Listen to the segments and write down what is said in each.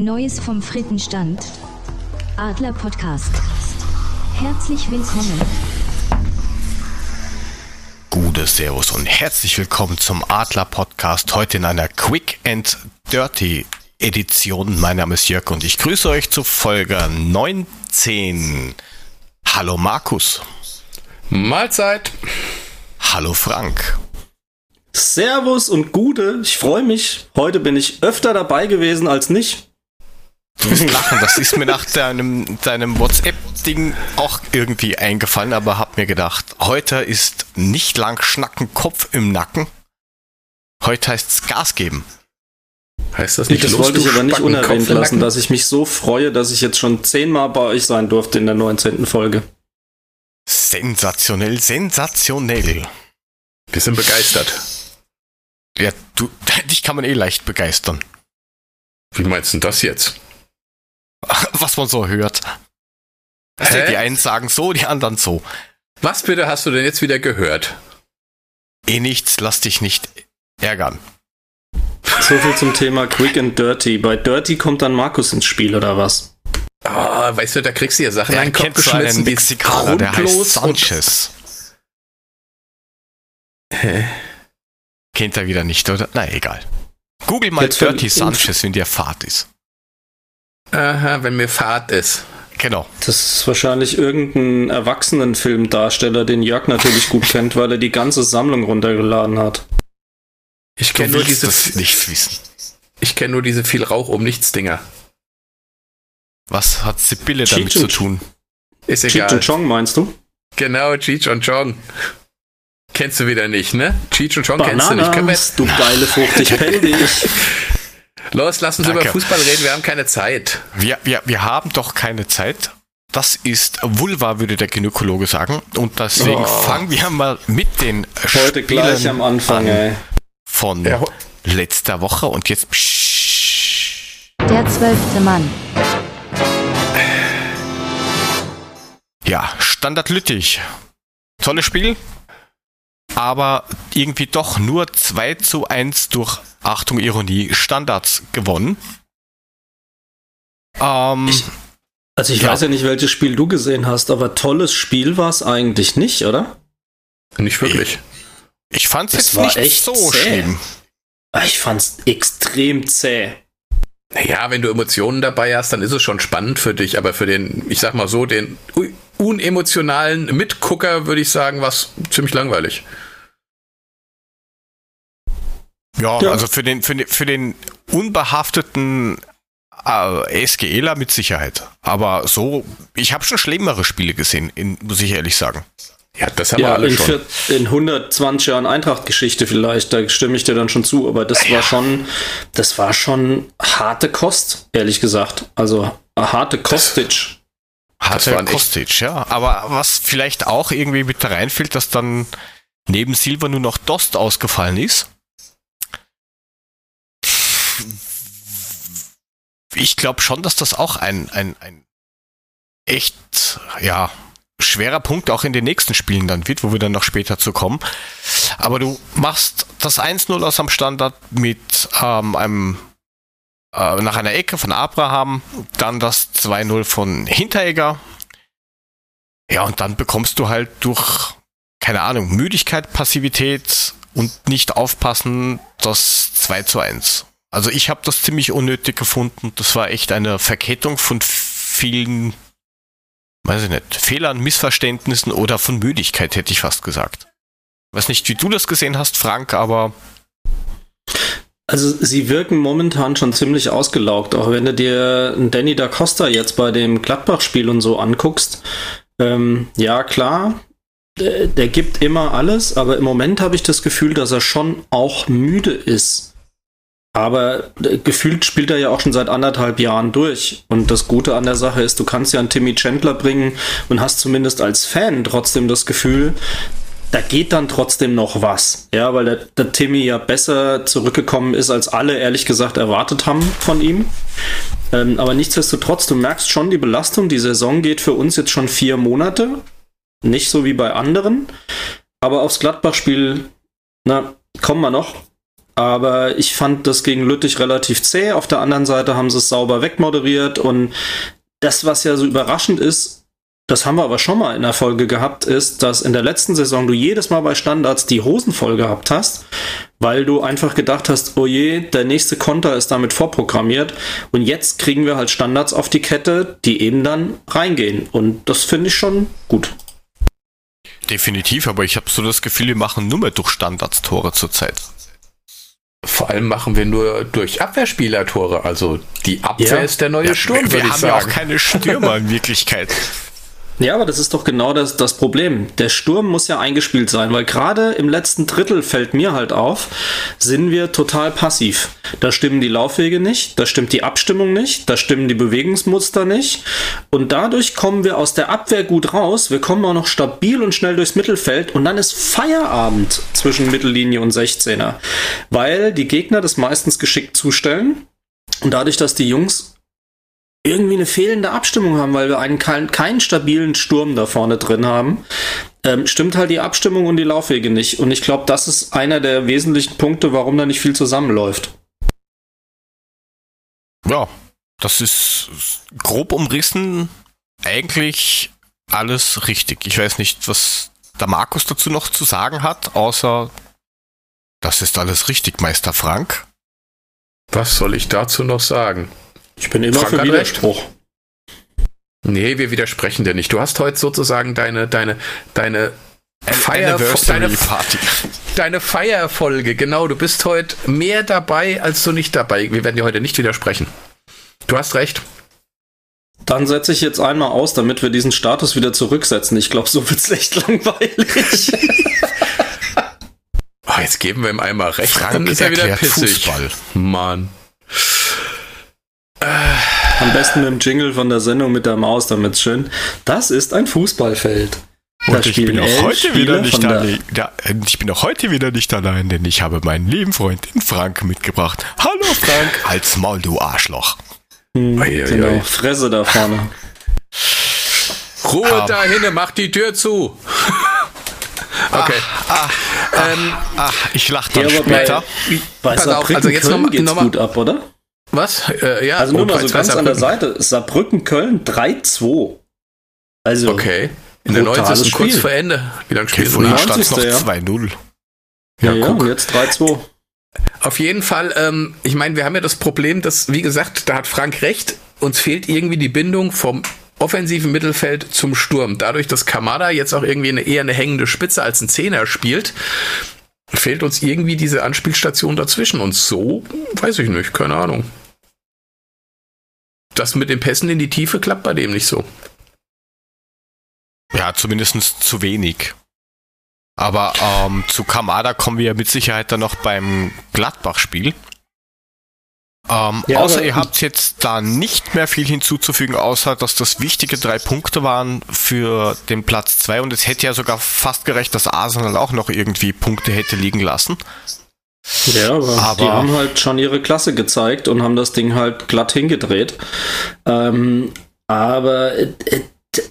Neues vom Frittenstand. Adler Podcast. Herzlich willkommen. Gute Servus und herzlich willkommen zum Adler Podcast. Heute in einer Quick and Dirty Edition. Mein Name ist Jörg und ich grüße euch zu Folge 19. Hallo Markus. Mahlzeit. Hallo Frank. Servus und Gute. Ich freue mich. Heute bin ich öfter dabei gewesen als nicht. Du wirst lachen, das ist mir nach deinem, deinem WhatsApp-Ding auch irgendwie eingefallen, aber hab mir gedacht, heute ist nicht lang schnacken, Kopf im Nacken. Heute heißt es Gas geben. Heißt das nicht Das los, wollte ich aber nicht unerwähnt Kopf lassen, dass ich mich so freue, dass ich jetzt schon zehnmal bei euch sein durfte in der 19. Folge. Sensationell, sensationell. Wir sind begeistert. Ja, du, dich kann man eh leicht begeistern. Wie meinst du denn das jetzt? Was man so hört. Also Hä? die einen sagen so, die anderen so. Was bitte hast du denn jetzt wieder gehört? Eh nichts, lass dich nicht ärgern. So viel zum Thema Quick and Dirty. Bei Dirty kommt dann Markus ins Spiel oder was? Ah, weißt du, da kriegst du ja Sachen Der in den Kopf kennt so einen geschmissen, die Mexikaner, der heißt Sanchez. Hä? Kennt er wieder nicht, oder? Na, egal. Google mal Jetzt Dirty Sanchez, wenn der Fahrt ist. Aha, wenn mir Fahrt ist. Genau. Das ist wahrscheinlich irgendein Erwachsenenfilmdarsteller, den Jörg natürlich gut kennt, weil er die ganze Sammlung runtergeladen hat. Ich kenne nur diese, das nicht wissen. ich kenne nur diese viel Rauch um nichts Dinger. Was hat Sibylle damit Cheech zu tun? Ist Cheech egal. und Chong meinst du? Genau, Cheech und Chong. Kennst du wieder nicht, ne? Cheech und Chong kennst du nicht. Können wir Bananas, jetzt, du geile Frucht, ich pell dich. Los, lass uns Danke. über Fußball reden, wir haben keine Zeit. Wir, wir, wir haben doch keine Zeit. Das ist Vulva, würde der Gynäkologe sagen. Und deswegen Oh. fangen wir mal mit den Heute gleich Spielen am Anfang, an ey. von Ja, letzter Woche. Und jetzt psch, Der zwölfte Mann. ja, Standard Lüttich. Tolles Spiel, aber irgendwie doch nur 2 zu 1 durch, Achtung, Ironie, Standards gewonnen. Ähm, Ich- Also ich Ja. weiß ja nicht, welches Spiel du gesehen hast, aber tolles Spiel war es eigentlich nicht, oder? Nicht wirklich. ich fand es Es jetzt war nicht echt so zäh. schlimm. Ah, Ich fand's extrem zäh. Naja, wenn du Emotionen dabei hast, dann ist es schon spannend für dich, aber für den, ich sag mal so, den unemotionalen Mitgucker würde ich sagen, war es ziemlich langweilig. Ja, Ja. also für den, für den, für den unbehafteten äh, SGEler mit Sicherheit. Aber so, ich habe schon schlimmere Spiele gesehen, in, muss ich ehrlich sagen. Ja, das haben wir Ja, alle in, schon. vier, in 120 Jahren Eintracht-Geschichte vielleicht, da stimme ich dir dann schon zu, aber das war schon, das war schon harte Kost, ehrlich gesagt. Also harte Kostic. Hatte waren echt- Kostic, ja. Aber was vielleicht auch irgendwie mit da reinfällt, dass dann neben Silva nur noch Dost ausgefallen ist. Ich glaube schon, dass das auch ein, ein, ein echt, ja, schwerer Punkt auch in den nächsten Spielen dann wird, wo wir dann noch später zu kommen. Aber du machst das 1-0 aus am Standard mit ähm, einem äh, nach einer Ecke von Abraham, dann das 2-0 von Hinteregger. Ja, und dann bekommst du halt durch, keine Ahnung, Müdigkeit, Passivität und nicht aufpassen das 2 zu 1. Also ich habe das ziemlich unnötig gefunden. Das war echt eine Verkettung von vielen, weiß ich nicht, Fehlern, Missverständnissen oder von Müdigkeit, hätte ich fast gesagt. Weiß nicht, wie du das gesehen hast, Frank, aber Also sie wirken momentan schon ziemlich ausgelaugt, auch wenn du dir Danny da Costa jetzt bei dem Gladbach-Spiel und so anguckst. Ähm, ja, klar, der gibt immer alles, aber im Moment habe ich das Gefühl, dass er schon auch müde ist. Aber äh, gefühlt spielt er ja auch schon seit anderthalb Jahren durch. Und das Gute an der Sache ist, du kannst ja einen Timmy Chandler bringen und hast zumindest als Fan trotzdem das Gefühl, da geht dann trotzdem noch was. Ja, weil der, der Timmy ja besser zurückgekommen ist, als alle ehrlich gesagt erwartet haben von ihm. Ähm, aber nichtsdestotrotz, du merkst schon die Belastung. Die Saison geht für uns jetzt schon vier Monate. Nicht so wie bei anderen. Aber aufs Gladbach-Spiel, na, kommen wir noch. Aber ich fand das gegen Lüttich relativ zäh. Auf der anderen Seite haben sie es sauber wegmoderiert und das, was ja so überraschend ist, das haben wir aber schon mal in der Folge gehabt, ist, dass in der letzten Saison du jedes Mal bei Standards die Hosen voll gehabt hast, weil du einfach gedacht hast, oh je, der nächste Konter ist damit vorprogrammiert und jetzt kriegen wir halt Standards auf die Kette, die eben dann reingehen und das finde ich schon gut. Definitiv, aber ich habe so das Gefühl, wir machen nur mehr durch Standards Tore zurzeit. Vor allem machen wir nur durch Abwehrspieler Tore. Also die Abwehr Ja. ist der neue Ja, Sturm, wir würde ich haben ja auch keine Stürmer in Wirklichkeit. Ja, aber das ist doch genau das, das Problem. Der Sturm muss ja eingespielt sein, weil gerade im letzten Drittel fällt mir halt auf, sind wir total passiv. Da stimmen die Laufwege nicht, da stimmt die Abstimmung nicht, da stimmen die Bewegungsmuster nicht. Und dadurch kommen wir aus der Abwehr gut raus. Wir kommen auch noch stabil und schnell durchs Mittelfeld und dann ist Feierabend zwischen Mittellinie und 16er. Weil die Gegner das meistens geschickt zustellen. Und dadurch, dass die Jungs irgendwie eine fehlende Abstimmung haben, weil wir einen keinen, keinen stabilen Sturm da vorne drin haben, ähm, stimmt halt die Abstimmung und die Laufwege nicht. Und ich glaube, das ist einer der wesentlichen Punkte, warum da nicht viel zusammenläuft. Ja, das ist grob umrissen eigentlich alles richtig. Ich weiß nicht, was der Markus dazu noch zu sagen hat, außer das ist alles richtig, Meister Frank. Was soll ich dazu noch sagen? Ich bin immer Frank für Widerspruch. Nee, wir widersprechen dir nicht. Du hast heute sozusagen deine, deine, deine Feier, Anniversary deine, Party. deine Feierfolge. Genau, du bist heute mehr dabei, als du nicht dabei. Wir werden dir heute nicht widersprechen. Du hast recht. Dann setze ich jetzt einmal aus, damit wir diesen Status wieder zurücksetzen. Ich glaube, so wird's echt langweilig. Oh, jetzt geben wir ihm einmal recht. Frank dann ist er wieder pissig. Fußball. Mann. Am besten mit dem Jingle von der Sendung mit der Maus, damit's schön. Das ist ein Fußballfeld. Da Und ich bin auch heute wieder nicht allein. Ja, ich bin auch heute wieder nicht allein, denn ich habe meinen lieben Freund den Frank mitgebracht. Hallo Frank, als Maul, du Arschloch. Hm, ui, genau, ui. Fresse da vorne. Ruhe Ah. da hinne, mach die Tür zu. okay. ähm, Ah, ich lach dann Ja, aber bei- später. Bei Pass auf, also jetzt Köln noch mal- geht's noch mal- gut ab, oder? Was? Äh, ja, Also nur oh, mal so ganz an der. Seite. Saarbrücken Köln 3-2. Also Okay. In der Brutales 90. kurz vor Ende. Wie lange Okay, vorhin wir? stand noch 90. ja. 2-0. ja, Ja, ja, guck. und jetzt 3-2. Auf jeden Fall, ähm, ich meine, wir haben ja das Problem, dass, wie gesagt, da hat Frank recht, uns fehlt irgendwie die Bindung vom offensiven Mittelfeld zum Sturm. Dadurch, dass Kamada jetzt auch irgendwie eine, eher eine hängende Spitze als ein Zehner spielt, fehlt uns irgendwie diese Anspielstation dazwischen. Und so, weiß ich nicht, keine Ahnung. Das mit den Pässen in die Tiefe klappt bei dem nicht so. Ja, zumindest zu wenig. Aber ähm, zu Kamada kommen wir ja mit Sicherheit dann noch beim Gladbach-Spiel. Ähm, Ja, außer ihr habt jetzt da nicht mehr viel hinzuzufügen, außer dass das wichtige drei Punkte waren für den Platz zwei und es hätte ja sogar fast gerecht, dass Arsenal auch noch irgendwie Punkte hätte liegen lassen. Ja, aber, Aber- die haben halt schon ihre Klasse gezeigt und haben das Ding halt glatt hingedreht. Ähm, aber äh,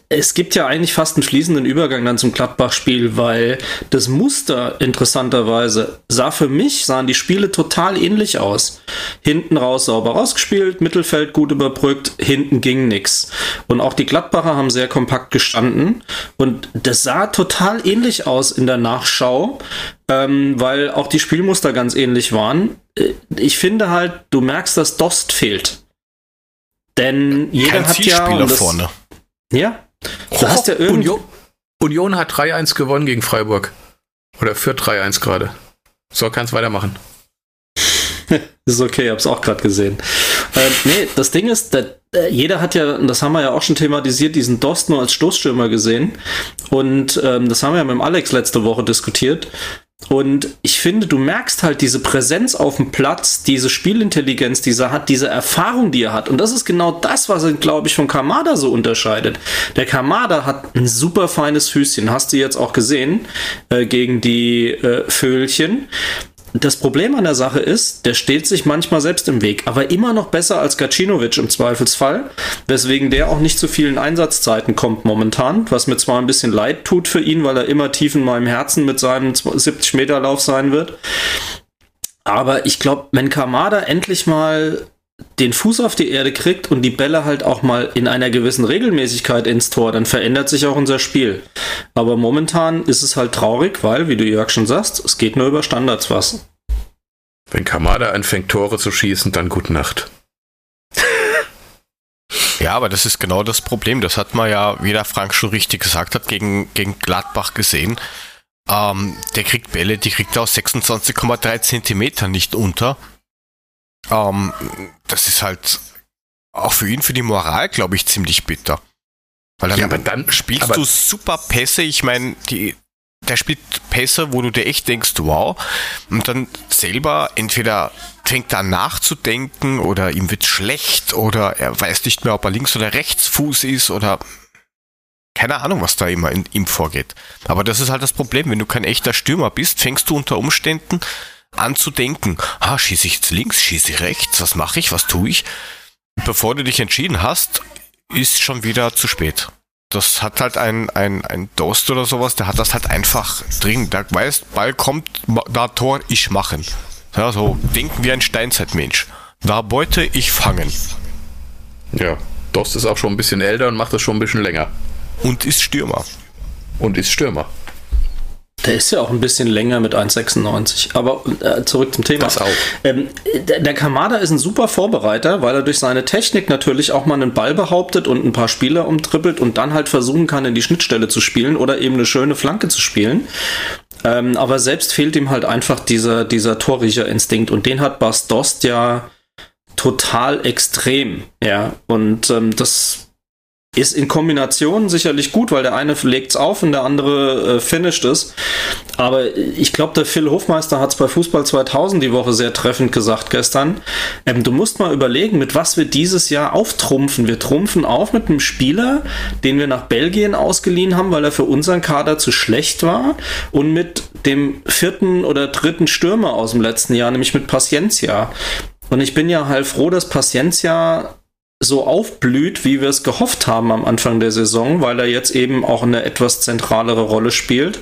es gibt ja eigentlich fast einen fließenden Übergang dann zum Gladbach-Spiel, weil das Muster interessanterweise sah für mich, sahen die Spiele total ähnlich aus. Hinten raus sauber rausgespielt, Mittelfeld gut überbrückt, hinten ging nix. Und auch die Gladbacher haben sehr kompakt gestanden und das sah total ähnlich aus in der Nachschau, ähm, weil auch die Spielmuster ganz ähnlich waren. Äh, Ich finde halt, du merkst, dass Dost fehlt. Denn jeder Kein hat ja. Vorne. Ja. Du hast ja irgendwie. Union, Union hat 3-1 gewonnen gegen Freiburg. Oder führt 3-1 gerade. So, kannst weitermachen. Ist okay, hab's auch gerade gesehen. Ähm, nee, das Ding ist, da, äh, jeder hat ja, das haben wir ja auch schon thematisiert, diesen Dost nur als Stoßstürmer gesehen. Und ähm, das haben wir ja mit dem Alex letzte Woche diskutiert. Und ich finde, du merkst halt diese Präsenz auf dem Platz, diese Spielintelligenz, die er hat, diese Erfahrung, die er hat. Und das ist genau das, was ihn, glaube ich, von Kamada so unterscheidet. Der Kamada hat ein super feines Füßchen, hast du jetzt auch gesehen, äh, gegen die äh, Vögelchen. Das Problem an der Sache ist, der steht sich manchmal selbst im Weg, aber immer noch besser als Gacinovic im Zweifelsfall, weswegen der auch nicht zu vielen Einsatzzeiten kommt momentan, was mir zwar ein bisschen leid tut für ihn, weil er immer tief in meinem Herzen mit seinem 70 Meter Lauf sein wird. Aber ich glaube, wenn Kamada endlich mal den Fuß auf die Erde kriegt und die Bälle halt auch mal in einer gewissen Regelmäßigkeit ins Tor, dann verändert sich auch unser Spiel. Aber momentan ist es halt traurig, weil, wie du Jörg schon sagst, es geht nur über Standards was. Wenn Kamada anfängt, Tore zu schießen, dann gute Nacht. Ja, aber das ist genau das Problem. Das hat man ja, wie der Frank schon richtig gesagt hat, gegen, gegen Gladbach gesehen. Ähm, der kriegt Bälle, die kriegt er aus 26,3 Zentimetern nicht unter. Ähm, das ist halt auch für ihn, für die Moral, glaube ich, ziemlich bitter. Weil dann, Ja, aber dann- spielst du super Pässe. Ich meine, die, der spielt Pässe, wo du dir echt denkst, wow. Und dann selber entweder fängt er an nachzudenken oder ihm wird schlecht oder er weiß nicht mehr, ob er links oder rechts Fuß ist oder keine Ahnung, was da immer in ihm vorgeht. Aber das ist halt das Problem. Wenn du kein echter Stürmer bist, fängst du unter Umständen an zu denken, ah, schieße ich jetzt links, schieße ich rechts, was mache ich, was tue ich? Bevor du dich entschieden hast, ist schon wieder zu spät. Das hat halt ein, ein, ein Dost oder sowas, der hat das halt einfach drin. Der weiß, Ball kommt, da Tor, ich machen. Ja, so denken wie ein Steinzeitmensch. Da Beute, ich fangen. Ja. Dost ist auch schon ein bisschen älter und macht das schon ein bisschen länger. Und ist Stürmer. Und ist Stürmer. Der ist ja auch ein bisschen länger mit 1,96. Aber äh, zurück zum Thema. Das auch. Ähm, der, Kamada ist ein super Vorbereiter, weil er durch seine Technik natürlich auch mal einen Ball behauptet und ein paar Spieler umtrippelt und dann halt versuchen kann, in die Schnittstelle zu spielen oder eben eine schöne Flanke zu spielen. Ähm, aber selbst fehlt ihm halt einfach dieser, dieser Torriecherinstinkt und den hat Bas Dost ja total extrem. Ja, und ähm, das ist in Kombination sicherlich gut, weil der eine legt's auf und der andere äh, finisht es. Aber ich glaube, der Phil Hofmeister hat es bei Fußball 2000 die Woche sehr treffend gesagt gestern. Ähm, du musst mal überlegen, mit was wir dieses Jahr auftrumpfen. Wir trumpfen auf mit einem Spieler, den wir nach Belgien ausgeliehen haben, weil er für unseren Kader zu schlecht war und mit dem vierten oder dritten Stürmer aus dem letzten Jahr, nämlich mit Paciencia. Und ich bin ja halt froh, dass Paciencia so aufblüht, wie wir es gehofft haben am Anfang der Saison, weil er jetzt eben auch eine etwas zentralere Rolle spielt.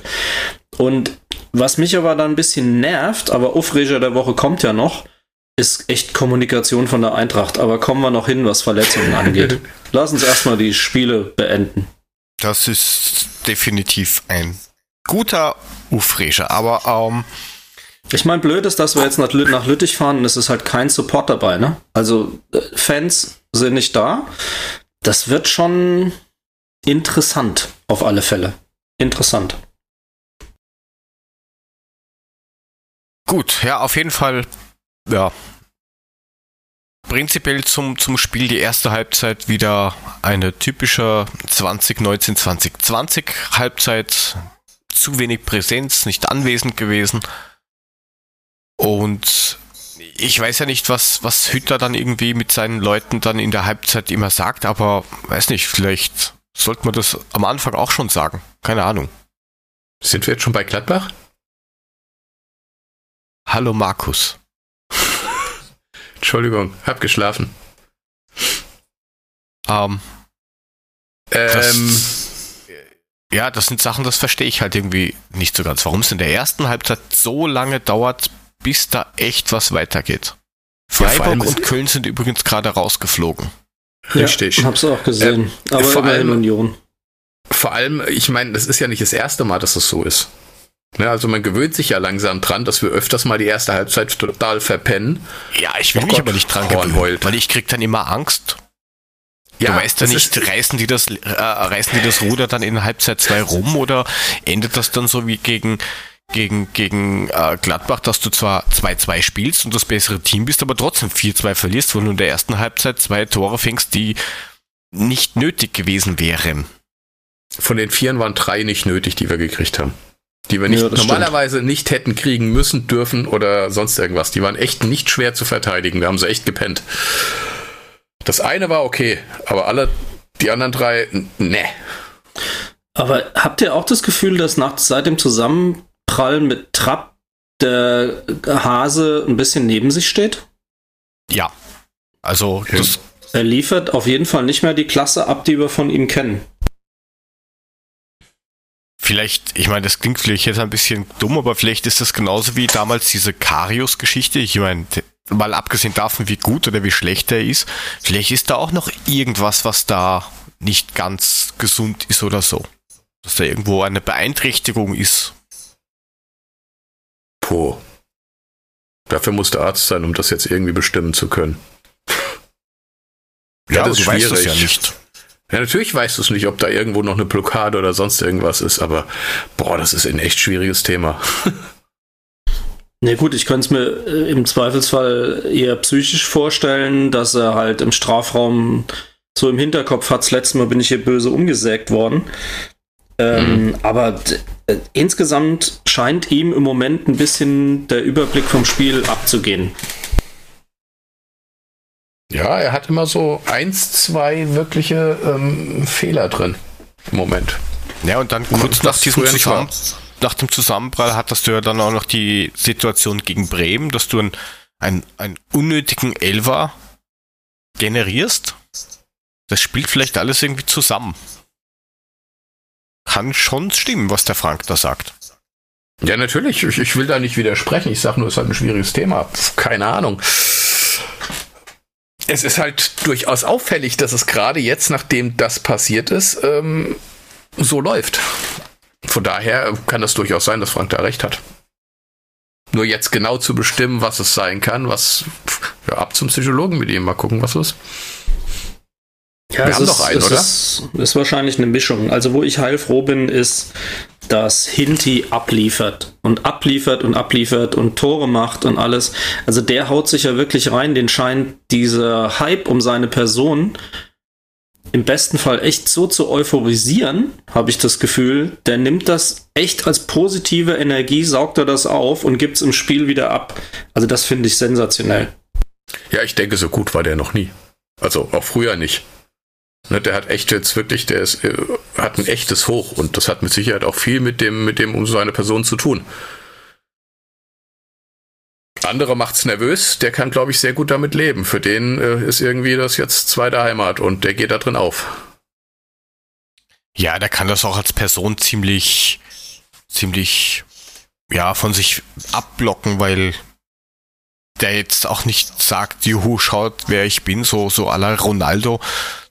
Und was mich aber dann ein bisschen nervt, aber Aufreger der Woche kommt ja noch, ist echt Kommunikation von der Eintracht. Aber kommen wir noch hin, was Verletzungen angeht. Lass uns erstmal die Spiele beenden. Das ist definitiv ein guter Ufrescher, aber ähm, Ich meine, blöd ist, dass wir jetzt nach Lüttich fahren und es ist halt kein Support dabei, ne? Also äh, Fans sind nicht da. Das wird schon interessant, auf alle Fälle. Interessant. Gut, ja, auf jeden Fall, ja. Prinzipiell zum, zum Spiel die erste Halbzeit wieder eine typische 2019, 2020 Halbzeit. Zu wenig Präsenz, nicht anwesend gewesen. Und ich weiß ja nicht, was, was Hütter dann irgendwie mit seinen Leuten dann in der Halbzeit immer sagt, aber weiß nicht, vielleicht sollte man das am Anfang auch schon sagen. Keine Ahnung. Sind wir jetzt schon bei Gladbach? Hallo Markus. Entschuldigung, hab geschlafen. Ähm, Ähm, Das- ja, das sind Sachen, das verstehe ich halt irgendwie nicht so ganz. Warum es in der ersten Halbzeit so lange dauert, bis da echt was weitergeht. Ja, vor allem Freiburg ist- und Köln sind übrigens gerade rausgeflogen. richtig. Ja, hab's auch gesehen. Aber vor allem- Union. Vor allem, ich meine, das ist ja nicht das erste Mal, dass das so ist. Ne, also man gewöhnt sich ja langsam dran, dass wir öfters mal die erste Halbzeit total verpennen. Ja, ich will Oh mich Gott, aber nicht dran gewöhnen, heult. weil ich krieg dann immer Angst. du weißt ja nicht, reißen die das, äh, reißen die das Ruder dann in Halbzeit 2 rum oder endet das dann so wie gegen gegen, gegen äh, Gladbach, dass du zwar 2-2 spielst und das bessere Team bist, aber trotzdem 4-2 verlierst, weil du in der ersten Halbzeit zwei Tore fängst, die nicht nötig gewesen wären. Von den Vieren waren drei nicht nötig, die wir gekriegt haben. Die wir nicht, Ja, normalerweise nicht hätten kriegen müssen, dürfen oder sonst irgendwas. Die waren echt nicht schwer zu verteidigen. Wir haben sie echt gepennt. Das eine war okay, aber alle, die anderen drei, ne. Aber habt ihr auch das Gefühl, dass nach, seit dem Zusammenprallen mit Trapp der Hase ein bisschen neben sich steht? Ja. Also, das, Er liefert auf jeden Fall nicht mehr die Klasse ab, die wir von ihm kennen. vielleicht, ich meine, das klingt vielleicht jetzt ein bisschen dumm, aber vielleicht ist das genauso wie damals diese Karius-Geschichte. Ich meine, mal abgesehen davon, wie gut oder wie schlecht er ist, vielleicht ist da auch noch irgendwas, was da nicht ganz gesund ist oder so. Dass da irgendwo eine Beeinträchtigung ist. Puh. Dafür muss der Arzt sein, um das jetzt irgendwie bestimmen zu können. Ja, ja das ist schwierig. ja nicht. Ja, natürlich weißt du es nicht, ob da irgendwo noch eine Blockade oder sonst irgendwas ist, aber boah, das ist ein echt schwieriges Thema. Na nee, gut, ich könnte es mir äh, im Zweifelsfall eher psychisch vorstellen, dass er halt im Strafraum so im Hinterkopf hat, das letzte Mal bin ich hier böse umgesägt worden. Ähm, mhm. Aber insgesamt scheint ihm im Moment ein bisschen der Überblick vom Spiel abzugehen. Ja, er hat immer so eins, zwei wirkliche ähm, Fehler drin im Moment. Ja, und dann kurz nach diesem Zusammen nach dem Zusammenprall hattest du ja dann auch noch die Situation gegen Bremen, dass du einen, einen, einen unnötigen Elfer generierst. Das spielt vielleicht alles irgendwie zusammen. Kann schon stimmen, was der Frank da sagt. Ja, natürlich. Ich, ich will da nicht widersprechen. Ich sage nur, es ist halt ein schwieriges Thema. Keine Ahnung es ist halt durchaus auffällig, dass es gerade jetzt, nachdem das passiert ist, ähm, so läuft. Von daher kann es durchaus sein, dass Frank da recht hat. Nur jetzt genau zu bestimmen, was es sein kann, was ja, ab zum Psychologen mit ihm mal gucken, was ist. Ja, Wir haben ist, doch einen, oder? Ist, ist wahrscheinlich eine Mischung. Also wo ich heilfroh bin, ist, dass Hinti abliefert und abliefert und abliefert und Tore macht und alles. Also der haut sich ja wirklich rein. Den scheint dieser Hype um seine Person im besten Fall echt so zu euphorisieren, habe ich das Gefühl. Der nimmt das echt als positive Energie, saugt er das auf und gibt es im Spiel wieder ab. Also das finde ich sensationell. Ja, ich denke, so gut war der noch nie. Also auch früher nicht. Ne, der hat echt jetzt wirklich, der ist, äh, hat ein echtes Hoch und das hat mit Sicherheit auch viel mit dem, mit dem um seine Person zu tun. Andere macht's nervös, der kann, glaube ich, sehr gut damit leben. Für den äh, ist irgendwie das jetzt zweite Heimat und der geht da drin auf. Ja, der kann das auch als Person ziemlich, ziemlich, ja, von sich abblocken, weil der jetzt auch nicht sagt, juhu, schaut, wer ich bin, so, so à la Ronaldo.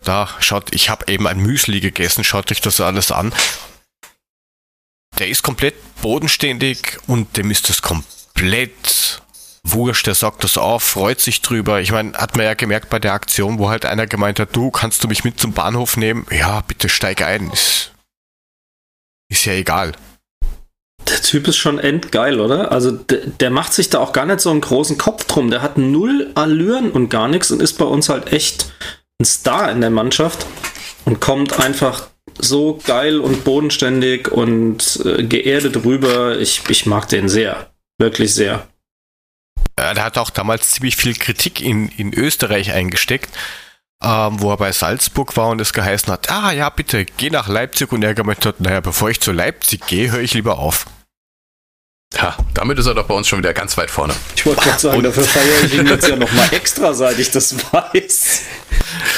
Da schaut, ich habe eben ein Müsli gegessen, schaut euch das alles an. Der ist komplett bodenständig und dem ist das komplett wurscht. Der sagt das auf, freut sich drüber. Ich meine, hat man ja gemerkt bei der Aktion, wo halt einer gemeint hat, du, kannst du mich mit zum Bahnhof nehmen? Ja, bitte steig ein. Ist, ist ja egal. Der Typ ist schon endgeil, oder? Also der, der, macht sich da auch gar nicht so einen großen Kopf drum. Der hat null Allüren und gar nichts und ist bei uns halt echt ein Star in der Mannschaft und kommt einfach so geil und bodenständig und äh, geerdet rüber. Ich, ich mag den sehr. Wirklich sehr. Er hat auch damals ziemlich viel Kritik in, in Österreich eingesteckt, ähm, wo er bei Salzburg war und es geheißen hat, ah ja, bitte, geh nach Leipzig und er gemeint hat, naja, bevor ich zu Leipzig gehe, höre ich lieber auf. Ha, damit ist er doch bei uns schon wieder ganz weit vorne. Ich wollte gerade sagen, und dafür feiere ich ihn jetzt ja nochmal extra, seit ich das weiß.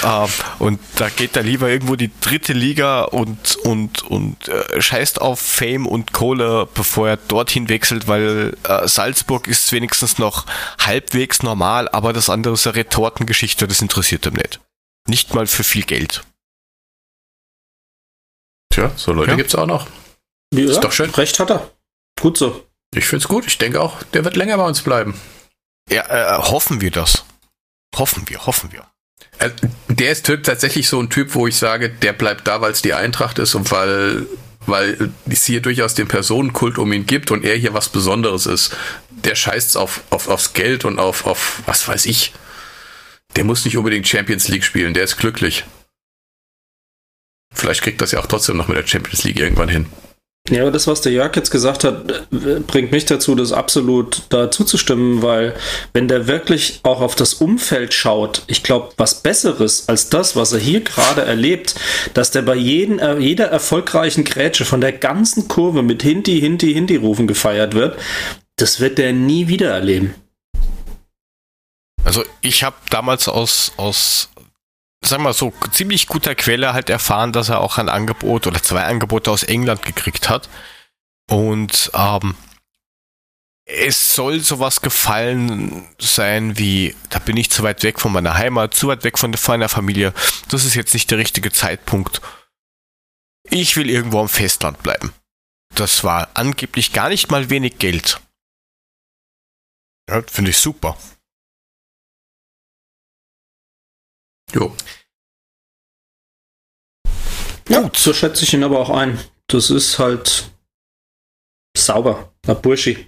Uh, und da geht er lieber irgendwo die dritte Liga und, und, und äh, scheißt auf Fame und Kohle, bevor er dorthin wechselt, weil äh, Salzburg ist wenigstens noch halbwegs normal, aber das andere ist eine Retortengeschichte, das interessiert ihm nicht. Nicht mal für viel Geld. Tja, so Leute ja. es auch noch. Ja, ist doch schön. Recht hat er. Gut so. Ich finde es gut. Ich denke auch, der wird länger bei uns bleiben. Ja, äh, hoffen wir das. Hoffen wir, hoffen wir. Also, der ist tatsächlich so ein Typ, wo ich sage, der bleibt da, weil es die Eintracht ist und weil, weil es hier durchaus den Personenkult um ihn gibt und er hier was Besonderes ist. Der scheißt auf, auf, aufs Geld und auf, auf was weiß ich. Der muss nicht unbedingt Champions League spielen, der ist glücklich. Vielleicht kriegt das ja auch trotzdem noch mit der Champions League irgendwann hin. Ja, aber das, was der Jörg jetzt gesagt hat, bringt mich dazu, das absolut da zuzustimmen, weil wenn der wirklich auch auf das Umfeld schaut, ich glaube, was Besseres als das, was er hier gerade erlebt, dass der bei jeden, äh, jeder erfolgreichen Grätsche von der ganzen Kurve mit Hinti, Hinti, Hinti rufen gefeiert wird, das wird der nie wieder erleben. Also ich habe damals aus, aus sagen wir so, ziemlich guter Quelle halt erfahren, dass er auch ein Angebot oder zwei Angebote aus England gekriegt hat. Und ähm, es soll sowas gefallen sein wie, da bin ich zu weit weg von meiner Heimat, zu weit weg von meiner Familie. Das ist jetzt nicht der richtige Zeitpunkt. Ich will irgendwo am Festland bleiben. Das war angeblich gar nicht mal wenig Geld. Ja, finde ich super. Jo. Ja, Gut. so schätze ich ihn aber auch ein. Das ist halt sauber. Na Burschi.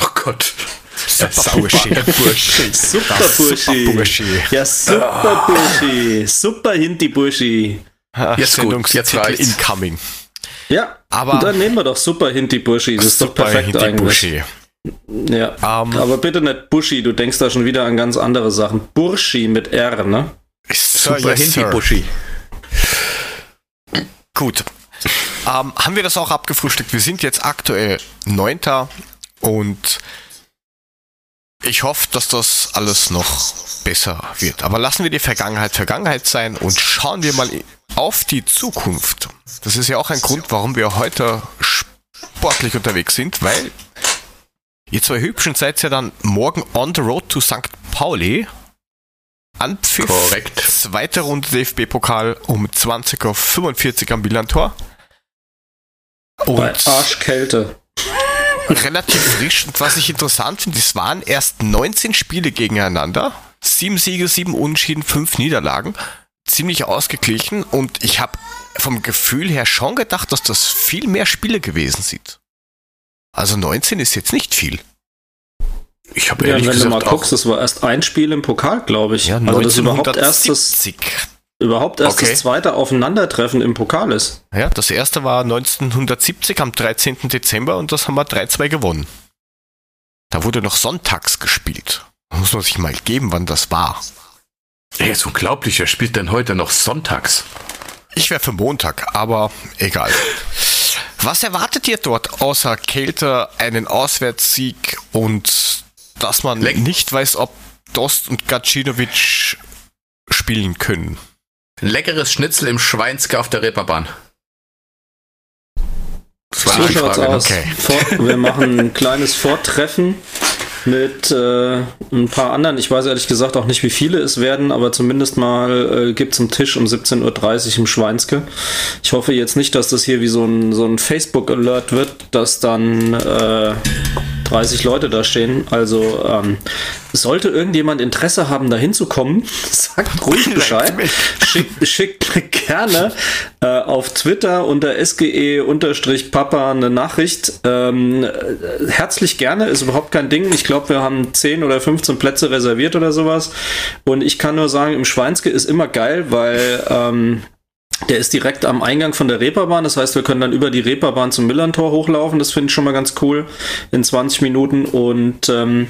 Oh Gott. Super Burschi. Burschi. Super Burschi. Burschi. Ja, super Burschi. Super Hinti Burschi. Jetzt gut, jetzt reicht's. Incoming. Ja, aber dann nehmen wir doch Super Hinti Burschi. Das ist doch perfekt eigentlich. Burschi. Ja, um, aber bitte nicht Buschi, du denkst da schon wieder an ganz andere Sachen. Burschi mit R, ne? Super yes, Hinti Buschi. Gut. Ähm, haben wir das auch abgefrühstückt? Wir sind jetzt aktuell 9. und ich hoffe, dass das alles noch besser wird. Aber lassen wir die Vergangenheit Vergangenheit sein und schauen wir mal auf die Zukunft. Das ist ja auch ein Grund, warum wir heute sportlich unterwegs sind, weil ihr zwei Hübschen seid ja dann morgen on the road to St. Pauli. Anpfiff. Korrekt. Zweite Runde DFB-Pokal um 20.45 Uhr am Bilantor. Und Bei Arschkälte. Relativ frisch. Und was ich interessant finde, es waren erst 19 Spiele gegeneinander. Sieben Siege, sieben Unschieden, fünf Niederlagen. Ziemlich ausgeglichen. Und ich habe vom Gefühl her schon gedacht, dass das viel mehr Spiele gewesen sind. Also 19 ist jetzt nicht viel. Ich habe ja, wenn gesagt, du mal guckst, das war erst ein Spiel im Pokal, glaube ich. Ja, also das überhaupt erst das, überhaupt erst okay. das zweite Aufeinandertreffen im Pokal ist. Ja, das erste war 1970 am 13. Dezember und das haben wir 3-2 gewonnen. Da wurde noch sonntags gespielt. Muss man sich mal geben, wann das war. Ey, ist unglaublich, wer spielt denn heute noch sonntags? Ich wäre für Montag, aber egal. Was erwartet ihr dort außer Kälte, einen Auswärtssieg und dass man Leck. nicht weiß, ob Dost und Gacinovic spielen können? Leckeres Schnitzel im Schweinske auf der Reeperbahn. Das war so schaut's Frage, ne? aus. Okay. Vor, wir machen ein kleines Vortreffen mit äh, ein paar anderen. Ich weiß ehrlich gesagt auch nicht, wie viele es werden, aber zumindest mal äh, gibt es einen Tisch um 17.30 Uhr im Schweinske. Ich hoffe jetzt nicht, dass das hier wie so ein, so ein Facebook-Alert wird, dass dann äh, 30 Leute da stehen. Also ähm, sollte irgendjemand Interesse haben, da hinzukommen, sagt ruhig Bescheid. Schickt, schickt gerne äh, auf Twitter unter sge-papa eine Nachricht. Ähm, herzlich gerne, ist überhaupt kein Ding. Ich glaube, wir haben 10 oder 15 Plätze reserviert oder sowas. Und ich kann nur sagen, im Schweinske ist immer geil, weil ähm, der ist direkt am Eingang von der Reeperbahn. Das heißt, wir können dann über die Reeperbahn zum Millantor hochlaufen. Das finde ich schon mal ganz cool in 20 Minuten. Und ähm,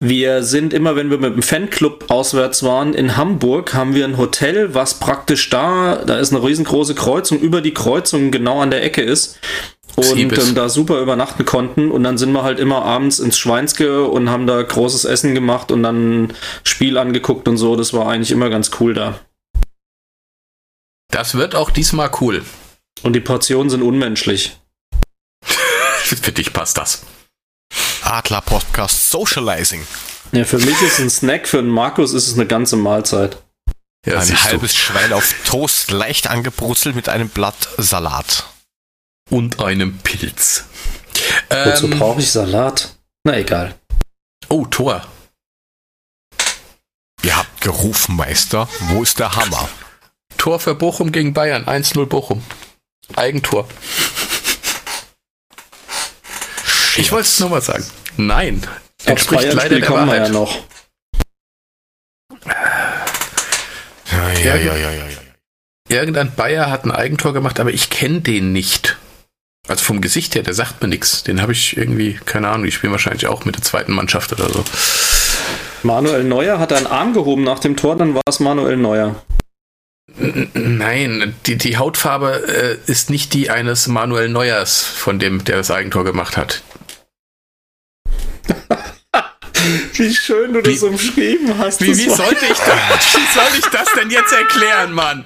wir sind immer, wenn wir mit dem Fanclub auswärts waren, in Hamburg, haben wir ein Hotel, was praktisch da, da ist eine riesengroße Kreuzung, über die Kreuzung genau an der Ecke ist. Und ähm, da super übernachten konnten. Und dann sind wir halt immer abends ins Schweinske und haben da großes Essen gemacht und dann Spiel angeguckt und so. Das war eigentlich immer ganz cool da. Das wird auch diesmal cool. Und die Portionen sind unmenschlich. für dich passt das. Adler Podcast Socializing. Ja, für mich ist ein Snack, für den Markus ist es eine ganze Mahlzeit. Ja, ein halbes du. Schwein auf Toast, leicht angebrutzelt mit einem Blatt Salat. Und einem Pilz. Wozu ähm, brauche ich Salat? Na egal. Oh, Tor. Ihr habt gerufen, Meister. Wo ist der Hammer? Tor für Bochum gegen Bayern. 1-0 Bochum. Eigentor. Ich wollte es nur mal sagen. Nein. Entspricht leider der Wahrheit. Ja noch. Ja, ja, ja, ja, ja, ja. Irgendein Bayer hat ein Eigentor gemacht, aber ich kenne den nicht. Also vom Gesicht her, der sagt mir nichts. Den habe ich irgendwie, keine Ahnung, die spielen wahrscheinlich auch mit der zweiten Mannschaft oder so. Manuel Neuer hat einen Arm gehoben nach dem Tor, dann war es Manuel Neuer. Nein, die, die Hautfarbe äh, ist nicht die eines Manuel Neuers, von dem der das Eigentor gemacht hat. Wie schön du das umschrieben hast. Wie, wie, sollte ich das, wie soll ich das denn jetzt erklären, Mann?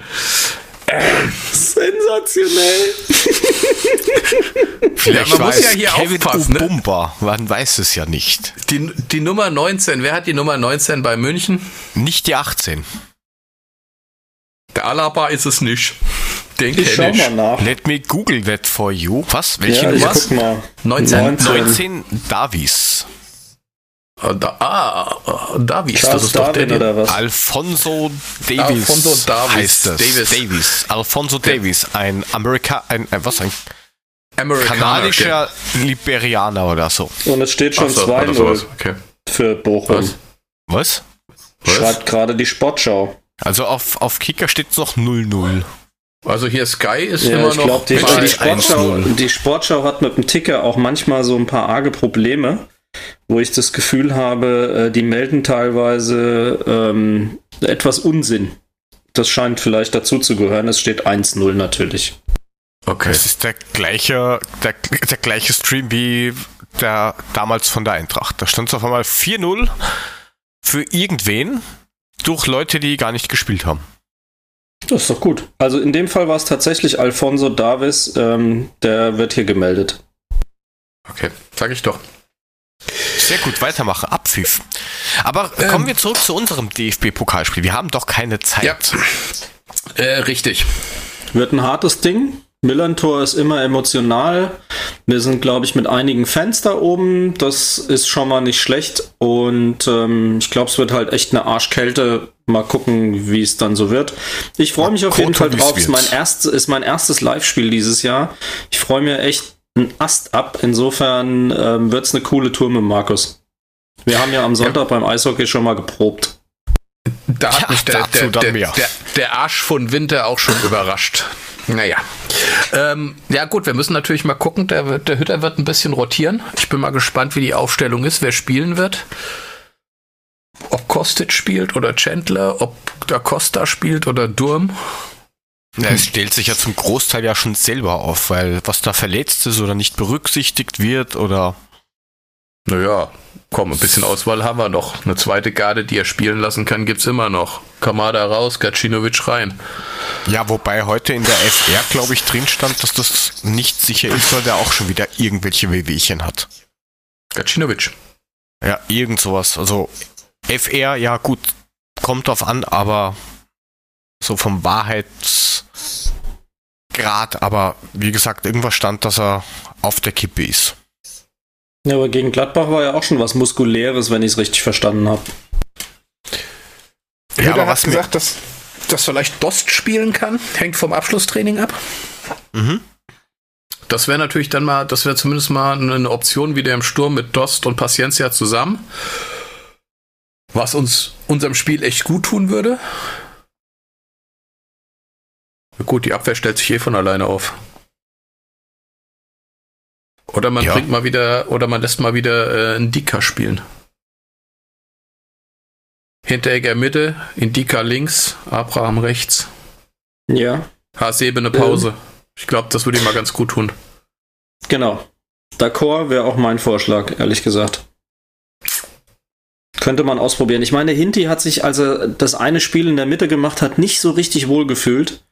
sensationell. Vielleicht Ja, man war muss es ja hier Kevin aufpassen, ne? Ubumba. Man weiß es ja nicht. Die, die Nummer 19, wer hat die Nummer 19 bei München? Nicht die 18. Der Alaba ist es nicht. Den Ich schau mal nach. Let me google that for you. Was? Welche Ja, ich guck mal. 19. 19. 19 Davies. Ah, da, ah, Davies, das Charles ist doch der, Darwin der oder was? Alfonso Davies. Alfonso Davies. heißt es. Davis. Davies. Alfonso Davies. Ein Amerika, ein, ein was? Ein Amerikaner. kanadischer Liberianer oder so. Und es steht Okay. schon so, oder 2-0 sowas. Okay. für Bochum. Was? Was? Was? Schreibt gerade die Sportschau. Also auf, auf Kicker steht es noch 0-0. Also hier Sky ist Ja, immer ich noch. glaube, die, die, Sportschau, 1-0. die Sportschau hat mit dem Ticker auch manchmal so ein paar arge Probleme, wo ich das Gefühl habe, äh, die melden teilweise ähm, etwas Unsinn. Das scheint vielleicht dazu zu gehören. Es steht 1-0 natürlich. okay. Das ist der gleiche, der, der gleiche Stream wie der damals von der Eintracht. Da stand es auf einmal 4-0 für irgendwen durch Leute, die gar nicht gespielt haben. Das ist doch gut. Also in dem Fall war es tatsächlich Alfonso Davis, ähm, der wird hier gemeldet. Okay, sag ich doch. Sehr gut, weitermachen. Abpfiff. Aber Ähm. kommen wir zurück zu unserem DFB-Pokalspiel. Wir haben doch keine Zeit. Ja. Äh, richtig. Wird ein hartes Ding. Millantor ist immer emotional. Wir sind, glaube ich, mit einigen Fans da oben. Das ist schon mal nicht schlecht. Und ähm, ich glaube, es wird halt echt eine Arschkälte. Mal gucken, wie es dann so wird. Ich freue mich auf jeden Fall drauf. Es ist mein, erst, ist mein erstes Live-Spiel dieses Jahr. Ich freue mir echt einen Ast ab. Insofern ähm, wird es eine coole Tour mit Markus. Wir haben ja am Sonntag beim Eishockey schon mal geprobt. Da hat Ja, mich der, dazu der, dann der, mehr. der, der Arsch von Winter auch schon überrascht. Naja. Ähm, ja, gut, wir müssen natürlich mal gucken. Der, der Hütter wird ein bisschen rotieren. Ich bin mal gespannt, wie die Aufstellung ist, wer spielen wird. Ob Kostic spielt oder Chandler, ob da Costa spielt oder Durm. Ja, es stellt sich ja zum Großteil ja schon selber auf, weil was da verletzt ist oder nicht berücksichtigt wird oder Naja, komm, ein bisschen Auswahl haben wir noch. Eine zweite Garde, die er spielen lassen kann, gibt's immer noch. Kamada raus, Gacinovic rein. Ja, wobei heute in der FR, glaube ich, drin stand, dass das nicht sicher ist, weil der auch schon wieder irgendwelche Wehwehchen hat. Gacinovic. Ja, irgend sowas. Also FR, ja gut, kommt drauf an, aber so vom Wahrheitsgrad, aber wie gesagt, irgendwas stand, dass er auf der Kippe ist. Ja, aber gegen Gladbach war ja auch schon was Muskuläres, wenn ich es richtig verstanden habe. Ja, Hütter aber hat was gesagt, dass, dass vielleicht Dost spielen kann. Hängt vom Abschlusstraining ab. mhm. Das wäre natürlich dann mal, das wäre zumindest mal eine Option wieder im Sturm mit Dost und Paciencia zusammen. Was uns unserem Spiel echt gut tun würde. Na Gut, die Abwehr stellt sich eh von alleine auf. Oder man Ja. bringt mal wieder, oder man lässt mal wieder äh, einen Dika spielen. Hinteregger Mitte, Indika links, Abraham rechts. Ja, Hasebe eine Pause. Ich glaube, das würde ihm mal ganz gut tun. genau. D'accord wäre auch mein Vorschlag, ehrlich gesagt. Könnte man ausprobieren. Ich meine, Hinti hat sich, als er das eine Spiel in der Mitte gemacht hat, nicht so richtig wohl gefühlt.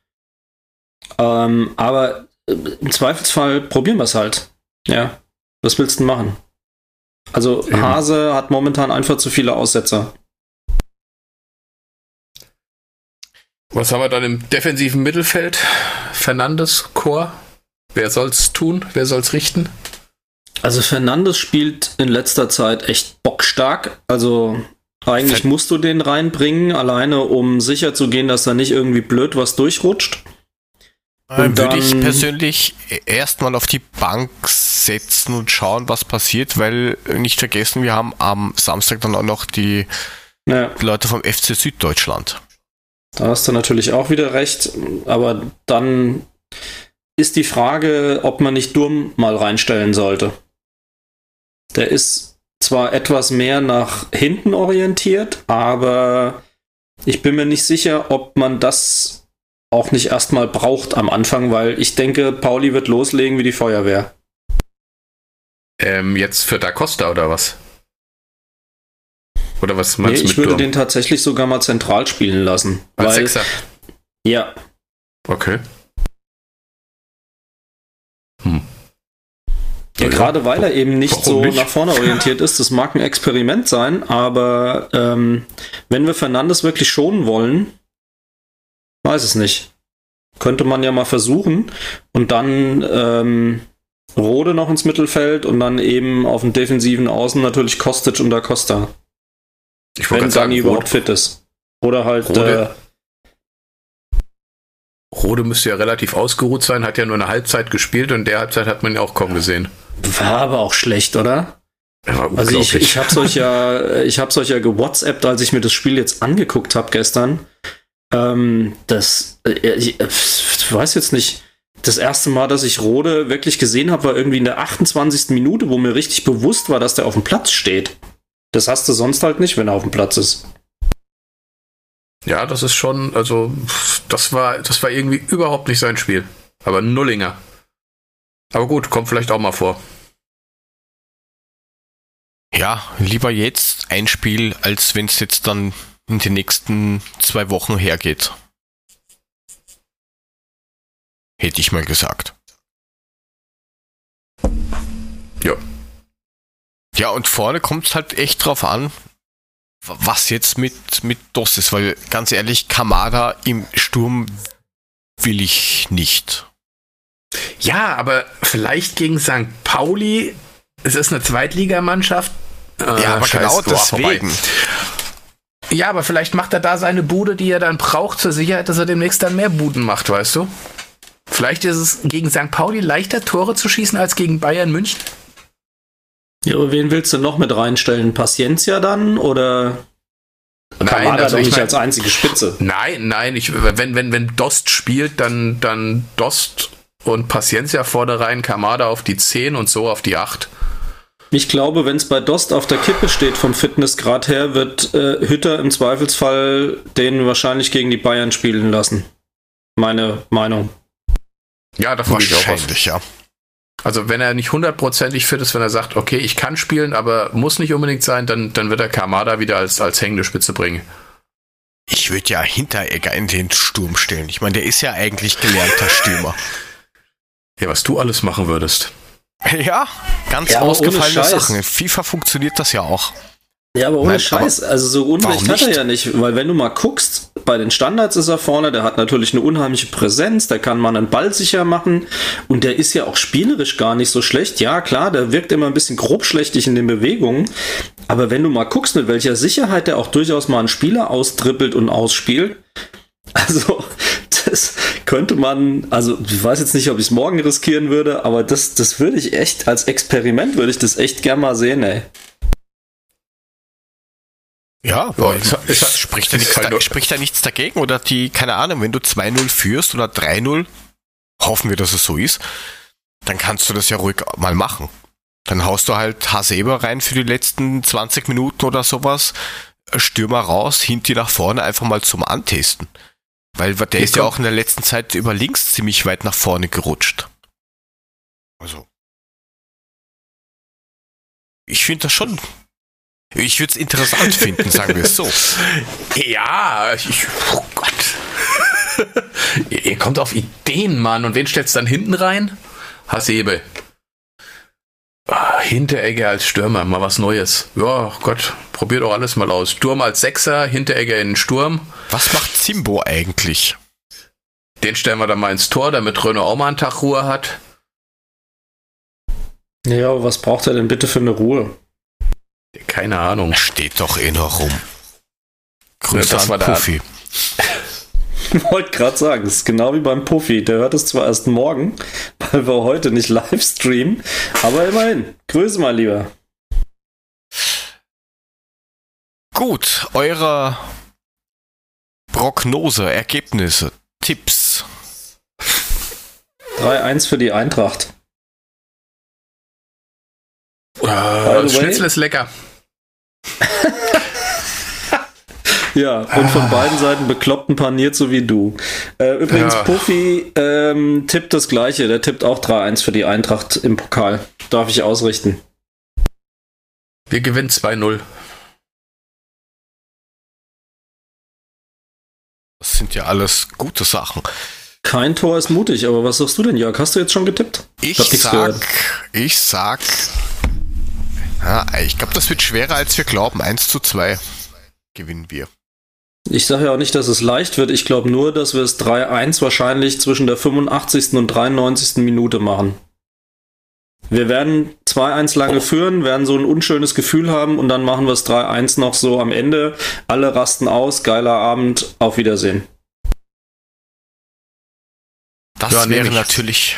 Ähm, aber im Zweifelsfall probieren wir es halt. Ja. Was willst du denn machen? Also Eben. Hase hat momentan einfach zu viele Aussetzer. Was haben wir dann im defensiven Mittelfeld? Fernandes, Chor. Wer soll's tun? Wer soll's richten? Also Fernandes spielt in letzter Zeit echt bockstark. Also eigentlich Fer- musst du den reinbringen, alleine um sicher zu gehen, dass da nicht irgendwie blöd was durchrutscht. Dann Und würde ich persönlich erstmal auf die Bank setzen und schauen, was passiert, weil nicht vergessen, wir haben am Samstag dann auch noch die Ja, Leute vom FC Süddeutschland. da hast du natürlich auch wieder recht. Aber dann ist die Frage, ob man nicht Durm mal reinstellen sollte. Der ist zwar etwas mehr nach hinten orientiert, aber ich bin mir nicht sicher, ob man das auch nicht erstmal braucht am Anfang, weil ich denke, Pauli wird loslegen wie die Feuerwehr. Ähm, jetzt für Da Costa oder was? Oder was Nee, meinst du ich würde Durm? den tatsächlich sogar mal zentral spielen lassen. Als weil, Sechser. ja, Okay. Hm. Ja, Ja, gerade weil er eben nicht so nicht? nach vorne orientiert ist. Das mag ein Experiment sein, aber ähm, wenn wir Fernandes wirklich schonen wollen, weiß es nicht. Könnte man ja mal versuchen und dann ähm, Rode noch ins Mittelfeld und dann eben auf dem defensiven Außen natürlich Kostic und Da Costa. Ich Wenn Dani sagen, überhaupt Rode, fit ist. Oder halt Rode- äh, Rode müsste ja relativ ausgeruht sein, hat ja nur eine Halbzeit gespielt und der Halbzeit hat man ja auch kaum gesehen. war aber auch schlecht, oder? Er Also ich, ich habe euch ja, ich habe euch ja gewhatsappt, als ich mir das Spiel jetzt angeguckt habe gestern. Ähm, das, äh, ich, äh, ich weiß jetzt nicht. Das erste Mal, dass ich Rode wirklich gesehen habe, war irgendwie in der 28. Minute, wo mir richtig bewusst war, dass der auf dem Platz steht. Das hast du sonst halt nicht, wenn er auf dem Platz ist. Ja, das ist schon, also das war, das war irgendwie überhaupt nicht sein Spiel. Aber Nullinger. Aber gut, kommt vielleicht auch mal vor. Ja, lieber jetzt ein Spiel, als wenn es jetzt dann in den nächsten zwei Wochen hergeht. Hätte ich mal gesagt. Ja. Ja, und vorne kommt es halt echt drauf an, was jetzt mit, mit DOS ist, weil ganz ehrlich, Kamada im Sturm will ich nicht. Ja, aber vielleicht gegen St. Pauli, es ist eine Zweitligamannschaft. Äh, ja, aber scheiß genau vorbei. deswegen. Ja, aber vielleicht macht er da seine Bude, die er dann braucht zur Sicherheit, dass er demnächst dann mehr Buden macht, weißt du? Vielleicht ist es gegen St. Pauli leichter, Tore zu schießen als gegen Bayern München. Ja, aber wen willst du noch mit reinstellen? Paciencia dann oder Kamada also doch ich nicht mein- als einzige Spitze? Nein, nein, ich, wenn, wenn, wenn Dost spielt, dann, dann Dost und Paciencia vorne rein, Kamada auf die 10 und so auf die 8. Ich glaube, wenn es bei Dost auf der Kippe steht vom Fitnessgrad her, wird äh, Hütter im Zweifelsfall den wahrscheinlich gegen die Bayern spielen lassen. Meine Meinung. Ja, davon gehe ich auch aus. Wahrscheinlich, ja. Also wenn er nicht hundertprozentig fit ist, wenn er sagt, okay, ich kann spielen, aber muss nicht unbedingt sein, dann, dann wird er Kamada wieder als, als hängende Spitze bringen. Ich würde ja Hinteregger in den Sturm stellen. Ich meine, der ist ja eigentlich gelernter Stürmer. Ja, was du alles machen würdest. Ja, ganz Ja, ausgefallene. Sachen. In FIFA funktioniert das ja auch. Ja, aber ohne Nein, Scheiß. Also so Unrecht hat er ja nicht, weil wenn du mal guckst, bei den Standards ist er vorne, der hat natürlich eine unheimliche Präsenz, der kann man einen Ball sicher machen und der ist ja auch spielerisch gar nicht so schlecht. Ja, klar, der wirkt immer ein bisschen grobschlächtig in den Bewegungen, aber wenn du mal guckst, mit welcher Sicherheit der auch durchaus mal einen Spieler austrippelt und ausspielt, also das könnte man, also ich weiß jetzt nicht, ob ich es morgen riskieren würde, aber das, das würde ich echt, als Experiment würde ich das echt gern mal sehen, ey. Ja, Ja, weil es- es- spricht, ja es nichts, da, spricht ja nichts dagegen. Oder die, keine Ahnung, wenn du 2-0 führst oder 3-0, hoffen wir, dass es so ist, dann kannst du das ja ruhig mal machen. Dann haust du halt Hasebe rein für die letzten 20 Minuten oder sowas, Stürmer raus, Hinti nach vorne, einfach mal zum Antesten. Weil der Hier ist ja auch in der letzten Zeit über links ziemlich weit nach vorne gerutscht. Also. Ich finde das schon. Ich würde es interessant finden, sagen wir es so. Ja, ich, oh Gott. ihr, ihr kommt auf Ideen, Mann. Und wen stellst du dann hinten rein? Hasebe. Ah, Hinteregger als Stürmer, mal was Neues. Ja, Gott, probiert doch alles mal aus. Sturm als Sechser, Hinteregger in den Sturm. Was macht Zimbo eigentlich? Den stellen wir dann mal ins Tor, damit Renault auch mal einen Tag Ruhe hat. Ja, aber was braucht er denn bitte für eine Ruhe? Keine Ahnung. Steht doch eh noch rum. Grüße Ja, das an Puffy. Wollte gerade sagen, das ist genau wie beim Puffy. Der hört es zwar erst morgen, weil wir heute nicht live streamen, aber immerhin. Grüße mal lieber. Gut, eure Prognose, Ergebnisse, Tipps. 3-1 für die Eintracht. Oh, Schnitzel ist lecker. Ja, und von ah. beiden Seiten bekloppten paniert, so wie du. Äh, übrigens, ja. Puffy ähm, tippt das Gleiche. Der tippt auch 3-1 für die Eintracht im Pokal. Darf ich ausrichten? Wir gewinnen 2-0. Das sind ja alles gute Sachen. Kein Tor ist mutig, aber was sagst du denn, Jörg? Hast du jetzt schon getippt? Ich, ich sag, gehört. ich sag ja, ich glaube, das wird schwerer, als wir glauben. 1 zu 2 gewinnen wir. Ich sage ja auch nicht, dass es leicht wird. Ich glaube nur, dass wir es 3-1 wahrscheinlich zwischen der 85. und 93. Minute machen. Wir werden 2-1 lange führen, werden so ein unschönes Gefühl haben und dann machen wir es 3-1 noch so am Ende. Alle rasten aus, geiler Abend, auf Wiedersehen. Das Ja, wäre ich. natürlich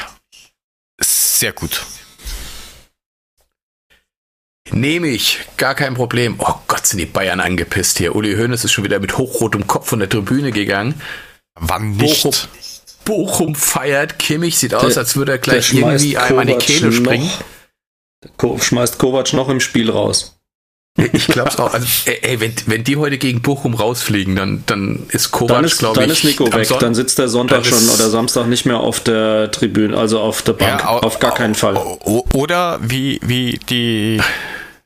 sehr gut. Nehme ich, gar kein Problem. Oh Gott, sind die Bayern angepisst hier. Uli Hoeneß ist schon wieder mit hochrotem Kopf von der Tribüne gegangen. Wann nicht? Bochum, Bochum feiert. Kimmich sieht aus, Der- als würde er gleich irgendwie einmal in die Kehle springen. noch- Ko schmeißt Kovac noch im Spiel raus. Ich glaub's auch. Also, ey, ey, wenn, wenn die heute gegen Bochum rausfliegen, dann, dann ist Kovac, Dann ist, glaube ich. dann ist Nico weg. Dann sitzt der Sonntag schon oder Samstag nicht mehr auf der Tribüne, also auf der Bank. au- auf gar keinen Fall. Oder wie, wie die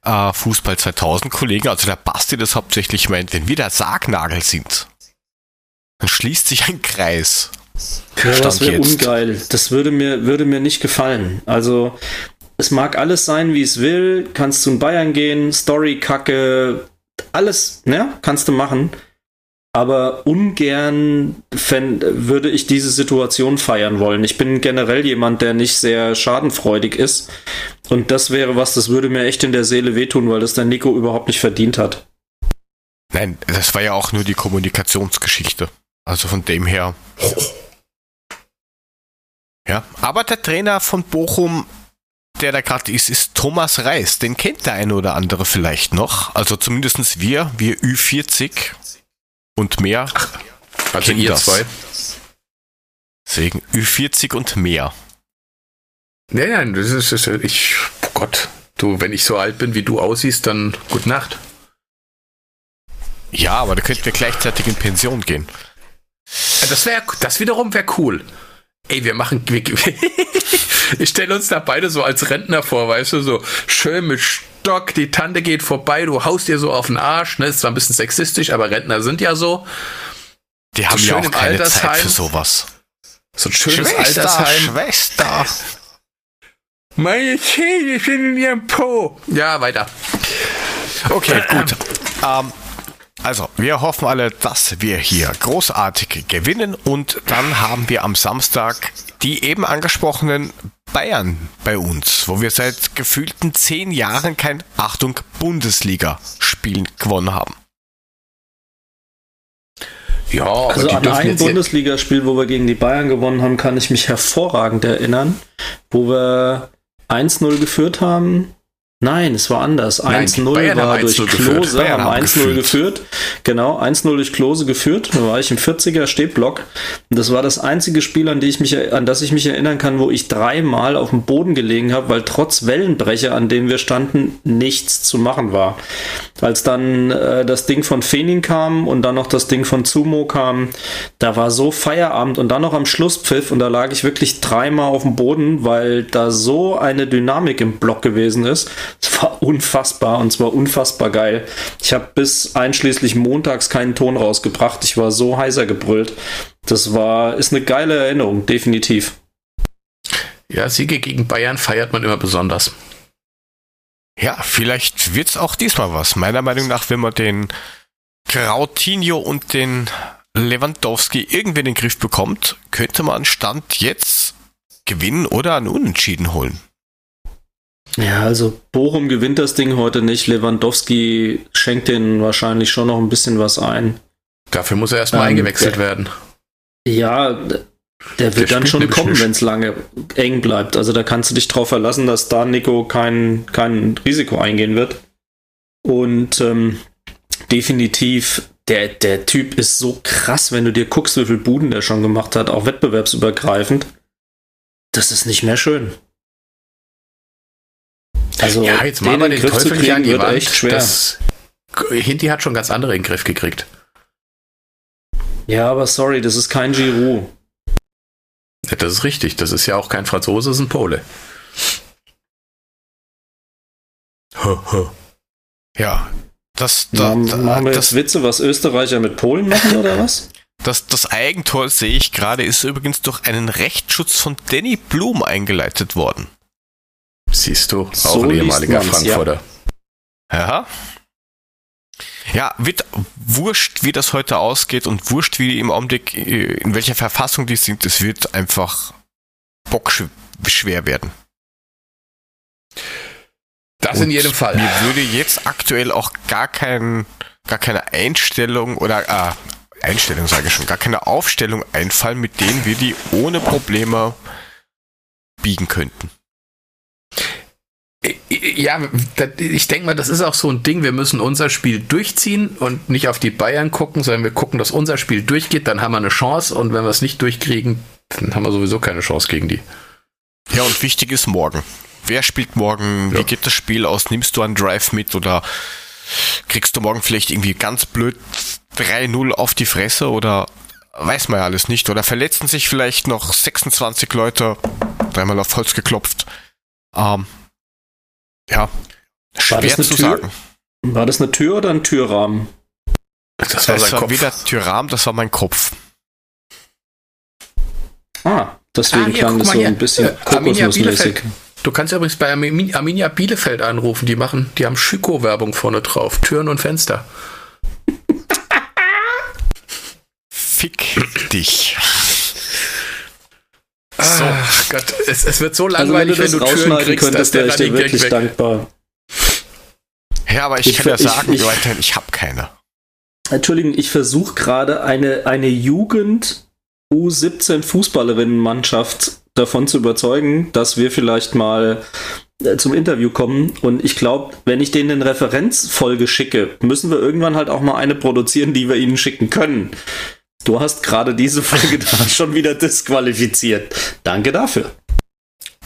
äh, Fußball 2000 Kollegen, also der Basti das hauptsächlich meint, wenn wir der Sargnagel sind, dann schließt sich ein Kreis. Ja, das wäre ungeil. Das würde mir, würde mir nicht gefallen. Also, es mag alles sein, wie es will. Kannst zu Bayern gehen, Story, Kacke, alles, ne? Kannst du machen. Aber ungern fänd, würde ich diese Situation feiern wollen. Ich bin generell jemand, der nicht sehr schadenfreudig ist. Und das wäre was, das würde mir echt in der Seele wehtun, weil das der Nico überhaupt nicht verdient hat. Nein, das war ja auch nur die Kommunikationsgeschichte. Also von dem her. Ja, aber der Trainer von Bochum, der da gerade ist, ist Thomas Reis. Den kennt der eine oder andere vielleicht noch. Also zumindestens wir, wir Ü40 und mehr. Also Kennt ihr das. zwei. Deswegen Ü40 und mehr. Nein, nein, das ist, das ist ich, oh Gott, du, wenn ich so alt bin, wie du aussiehst, dann gute Nacht. Ja, aber da könnten wir gleichzeitig in Pension gehen. Das wäre, das wiederum wäre cool. Ey, wir machen, wir, ich stelle uns da beide so als Rentner vor, weißt du, so schön mit Stock, die Tante geht vorbei, du haust dir so auf den Arsch, ne, ist zwar ein bisschen sexistisch, aber Rentner sind ja so. Die haben schön ja auch keine Zeit Altersheim. für sowas. So ein schönes Altersheim. Schwester. Meine Zähne sind in ihrem Po. Ja, weiter. Okay, gut. Ähm, also, wir hoffen alle, dass wir hier großartig gewinnen und dann haben wir am Samstag die eben angesprochenen Bayern bei uns, wo wir seit gefühlten zehn Jahren kein, Achtung, Bundesliga-Spiel gewonnen haben. Ja, Also an ein Bundesligaspiel, wo wir gegen die Bayern gewonnen haben, kann ich mich hervorragend erinnern, wo wir 1-0 geführt haben. Nein, es war anders. Nein, 1-0 Bayern war durch 1-0 geführt. Klose, Bayern haben haben 1-0 geführt. Genau, 1-0 durch Klose geführt. Da war ich im 40er Stehblock. Und das war das einzige Spiel, an, ich mich, an das ich mich erinnern kann, wo ich dreimal auf dem Boden gelegen habe, weil trotz Wellenbrecher, an dem wir standen, nichts zu machen war. Als dann äh, das Ding von Fenin kam und dann noch das Ding von Zumo kam, da war so Feierabend und dann noch am Schlusspfiff und da lag ich wirklich dreimal auf dem Boden, weil da so eine Dynamik im Block gewesen ist. Es war unfassbar und zwar unfassbar geil. Ich habe bis einschließlich montags keinen Ton rausgebracht. Ich war so heiser gebrüllt. Das war, ist eine geile Erinnerung, definitiv. Ja, Siege gegen Bayern feiert man immer besonders. Ja, vielleicht wird's auch diesmal was. Meiner Meinung nach, wenn man den Krautinho und den Lewandowski irgendwie in den Griff bekommt, könnte man Stand jetzt gewinnen oder einen Unentschieden holen. Ja, also Bochum gewinnt das Ding heute nicht. Lewandowski schenkt denen wahrscheinlich schon noch ein bisschen was ein. Dafür muss er erstmal Ähm, eingewechselt der- werden. Ja, der wird Der dann schon kommen, wenn es lange eng bleibt. Also da kannst du dich drauf verlassen, dass da Nico kein, kein Risiko eingehen wird. Und ähm, definitiv, der, der Typ ist so krass, wenn du dir guckst, wie viel Buden der schon gemacht hat, auch wettbewerbsübergreifend. Das ist nicht mehr schön. Also, ja, jetzt den in den Griff zu Teufel nicht an kriegen, die wird Wand. echt schwer. Das, Hinti hat schon ganz andere in den Griff gekriegt. Ja, aber sorry, das ist kein Giroud. Ja, Das ist richtig. Das ist ja auch kein Franzose, das ist ein Pole. Ja, das, da, Machen, da, machen wir das, jetzt Witze, was Österreicher mit Polen machen oder was? Das, das Eigentor, sehe ich gerade, ist übrigens durch einen Rechtsschutz von Danny Blum eingeleitet worden. Siehst du, auch So ein ehemaliger Frankfurter. Ja. Ja, wird wurscht, wie das heute ausgeht und wurscht, wie die im Augenblick, äh, in welcher Verfassung die sind, es wird einfach bockschwer werden. Das in Und jedem Fall. Mir würde jetzt aktuell auch gar kein, gar keine Einstellung oder äh, Einstellung sage ich schon, gar keine Aufstellung einfallen, mit denen wir die ohne Probleme biegen könnten. Ja, ich denke mal, das ist auch so ein Ding. Wir müssen unser Spiel durchziehen und nicht auf die Bayern gucken, sondern wir gucken, dass unser Spiel durchgeht, dann haben wir eine Chance und wenn wir es nicht durchkriegen, dann haben wir sowieso keine Chance gegen die. Ja, und wichtig ist morgen. Wer spielt morgen? Ja. Wie geht das Spiel aus? Nimmst du einen Drive mit oder kriegst du morgen vielleicht irgendwie ganz blöd 3-0 auf die Fresse oder weiß man ja alles nicht. Oder verletzen sich vielleicht noch 26 Leute, dreimal auf Holz geklopft. Ähm, ja, schwer das eine zu Tür? sagen. War das eine Tür oder ein Türrahmen? Das war Das sein war Kopf. weder Tyram, das war mein Kopf. Ah, deswegen Ah, hier, klang das so hier. ein bisschen Äh, kokosnussmäßig. Du kannst ja übrigens bei Armin- Arminia Bielefeld anrufen. Die machen, die haben Schüko-Werbung vorne drauf. Türen und Fenster. Fick dich. Ach Gott, es, es wird so Also wenn du langweilig, das wenn du, Türen kriegst, dass könntest, der wäre ich dir wirklich weg. dankbar. Ja, aber ich, Ich kann ja ich- sagen, ich- weiterhin, ich habe keine. Entschuldigung, ich versuche gerade eine, eine Jugend U17 Fußballerinnenmannschaft davon zu überzeugen, dass wir vielleicht mal äh, zum Interview kommen. Und ich glaube, wenn ich denen eine Referenzfolge schicke, müssen wir irgendwann halt auch mal eine produzieren, die wir ihnen schicken können. Du hast gerade diese Folge da schon wieder disqualifiziert. Danke dafür.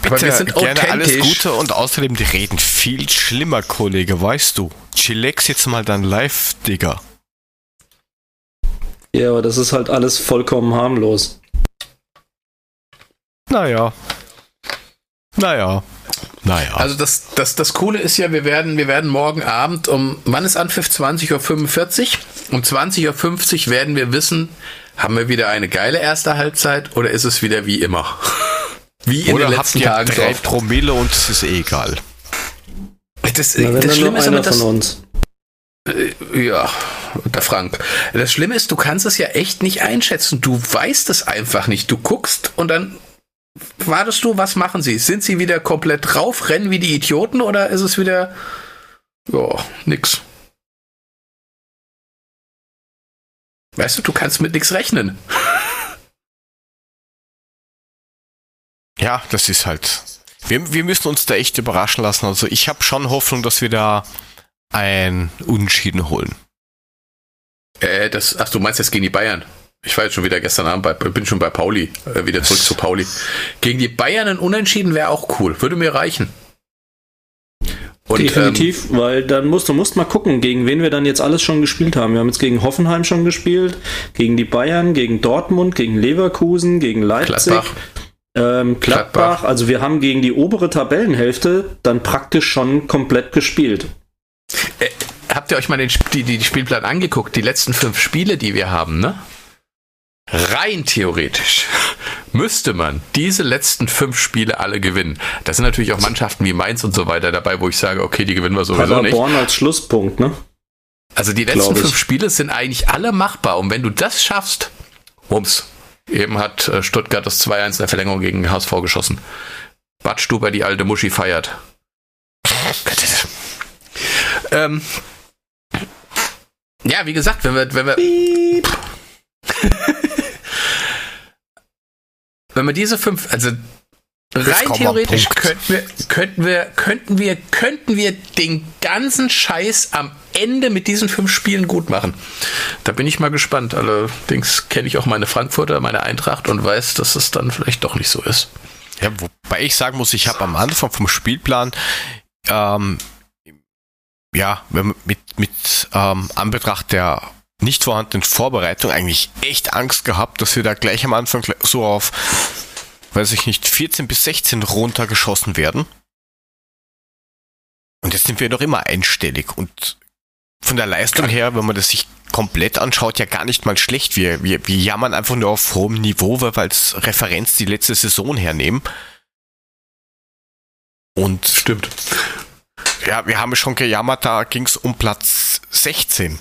Aber wir Bitte, sind gerne alles. Gute und außerdem die reden viel schlimmer, Kollege, weißt du. Chillax jetzt mal dein Live, Digga. Ja, aber das ist halt alles vollkommen harmlos. Naja. Naja. Naja. Also das, das, das Coole ist ja, wir werden, wir werden morgen Abend um, wann ist Anpfiff? 20.45 Uhr. Um 20.50 Uhr werden wir wissen, haben wir wieder eine geile erste Halbzeit oder ist es wieder wie immer? Wie in Oder den habt letzten ihr Tagen so drei oft. Promille und es ist eh egal. Das, Na, das Schlimme ist aber, einer das, von uns. Ja, der Frank. Das Schlimme ist, du kannst es ja echt nicht einschätzen. Du weißt es einfach nicht. Du guckst und dann wartest du, was machen sie? Sind sie wieder komplett drauf, rennen wie die Idioten oder ist es wieder, ja, nix? Weißt du, du kannst mit nichts rechnen. Ja, das ist halt. Wir, wir müssen uns da echt überraschen lassen. Also ich habe schon Hoffnung, dass wir da ein Unentschieden holen. Äh, das, ach, du meinst jetzt gegen die Bayern? Ich war jetzt schon wieder gestern Abend bei, bin schon bei Pauli, äh, wieder zurück zu Pauli. Gegen die Bayern ein Unentschieden wäre auch cool, würde mir reichen. Und, ähm, Definitiv, weil dann musst du musst mal gucken, gegen wen wir dann jetzt alles schon gespielt haben. Wir haben jetzt gegen Hoffenheim schon gespielt, gegen die Bayern, gegen Dortmund, gegen Leverkusen, gegen Leipzig, Gladbach. Ähm, Gladbach. Gladbach. Also wir haben gegen die obere Tabellenhälfte dann praktisch schon komplett gespielt. Äh, habt ihr euch mal den, Sp- die, die Spielplan angeguckt? Die letzten fünf Spiele, die wir haben, ne? Rein theoretisch müsste man diese letzten fünf Spiele alle gewinnen. Da sind natürlich auch Mannschaften wie Mainz und so weiter dabei, wo ich sage, okay, die gewinnen wir sowieso nicht. Paderborn als Schlusspunkt, ne? Also die letzten fünf Spiele sind eigentlich alle machbar. Und wenn du das schaffst, Wumms. Eben hat äh, Stuttgart das 2-1 in der Verlängerung gegen HSV geschossen. Bad Stuber, die alte Muschi, feiert. ähm, ja, wie gesagt, wenn wir, wenn wir, wenn wir diese fünf, also rein theoretisch könnten wir, könnten wir, könnten wir, könnten wir den ganzen Scheiß am Ende mit diesen fünf Spielen gut machen. Da bin ich mal gespannt. Allerdings kenne ich auch meine Frankfurter, meine Eintracht und weiß, dass es dann vielleicht doch nicht so ist. Ja, wobei ich sagen muss, ich habe am Anfang vom Spielplan ähm, ja, mit, mit ähm, Anbetracht der nicht vorhandenen Vorbereitung eigentlich echt Angst gehabt, dass wir da gleich am Anfang so auf, weiß ich nicht, 14 bis 16 runtergeschossen werden. Und jetzt sind wir noch immer einstellig und von der Leistung her, wenn man das sich komplett anschaut, ja gar nicht mal schlecht. Wir, wir, wir jammern einfach nur auf hohem Niveau, weil wir als Referenz die letzte Saison hernehmen. Und Stimmt. ja, wir haben schon gejammert, da ging es um Platz 16.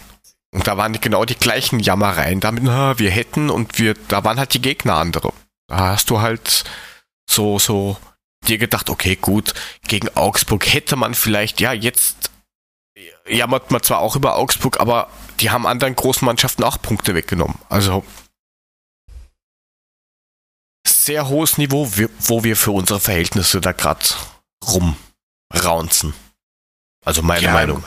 Und da waren genau die gleichen Jammereien. Damit, na, wir hätten und wir, da waren halt die Gegner andere. Da hast du halt so, so dir gedacht, okay, gut, gegen Augsburg hätte man vielleicht, ja, jetzt jammert man zwar auch über Augsburg, aber die haben anderen großen Mannschaften auch Punkte weggenommen. Also sehr hohes Niveau, wo wir für unsere Verhältnisse da gerade rumraunzen. Also meine Ja, Meinung.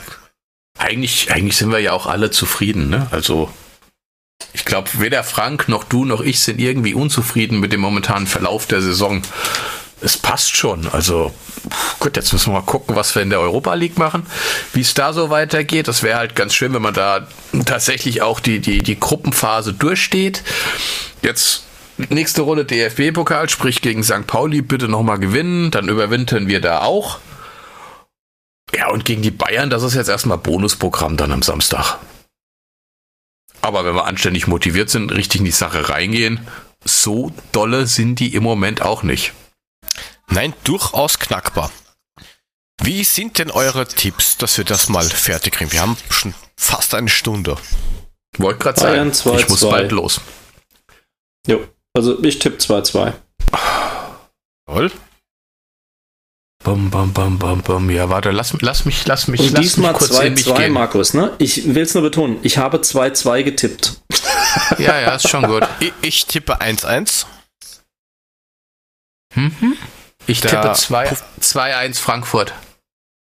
Eigentlich, eigentlich sind wir ja auch alle zufrieden, ne? Also, ich glaube, weder Frank noch du noch ich sind irgendwie unzufrieden mit dem momentanen Verlauf der Saison. Es passt schon. Also, gut, jetzt müssen wir mal gucken, was wir in der Europa League machen, wie es da so weitergeht. Das wäre halt ganz schön, wenn man da tatsächlich auch die, die, die Gruppenphase durchsteht. Jetzt nächste Runde DFB-Pokal, sprich gegen St. Pauli, bitte nochmal gewinnen. Dann überwintern wir da auch. Ja, und gegen die Bayern, das ist jetzt erstmal Bonusprogramm dann am Samstag. Aber wenn wir anständig motiviert sind, richtig in die Sache reingehen, so dolle sind die im Moment auch nicht. Nein, durchaus knackbar. Wie sind denn eure Tipps, dass wir das mal fertig kriegen? Wir haben schon fast eine Stunde. Wollte gerade sagen, Bayern 2-2. ich muss bald los. Jo. Also ich tippe 2-2. Toll. Bum, bum, bum, bum, bum. Ja, warte, lass, lass mich, lass mich, Und lass diesmal mich kurz in mich 2-2, gehen. Markus, ne? Ich will es nur betonen, ich habe 2-2 getippt. Ja, ja, ist schon gut. Ich, ich tippe 1-1. Mhm. Ich Der tippe 2 2-1 Frankfurt.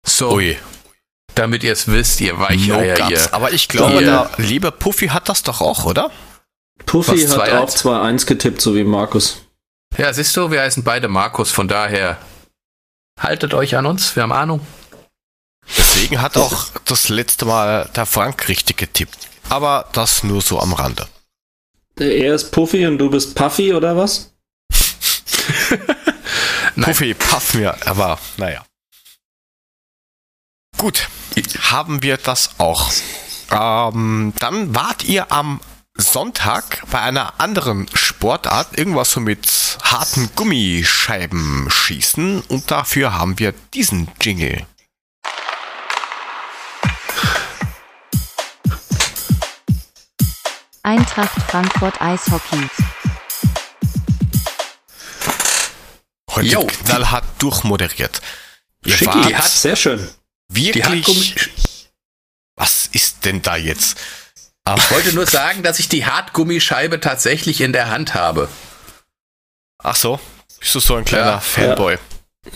So, Ui, damit ihr es wisst, ihr no Weicheier, guts. ihr. Aber ich glaube, Ihr- der liebe Puffy hat das doch auch, oder? Puffy Was, hat 2-1? auch 2-1 getippt, so wie Markus. Ja, siehst du, wir heißen beide Markus, von daher haltet euch an uns, wir haben Ahnung. Deswegen hat auch das letzte Mal der Frank richtig getippt. Aber das nur so am Rande. Er ist Puffy und du bist Puffy oder was? Puffy, paff mir, aber naja. Gut, haben wir das auch. Ähm, dann wart ihr am Sonntag bei einer anderen Sportart, irgendwas so mit harten Gummischeiben schießen und dafür haben wir diesen Jingle. Eintracht Frankfurt Eishockey. Heute Jo. knallhart durchmoderiert. Ihr Schicki, die hat- sehr schön. Die wirklich... Hartgummi Was ist denn da jetzt? Ah, ich wollte nur sagen, dass ich die Hartgummischeibe tatsächlich in der Hand habe. Ach so, bist du so ein kleiner Ja. Fanboy?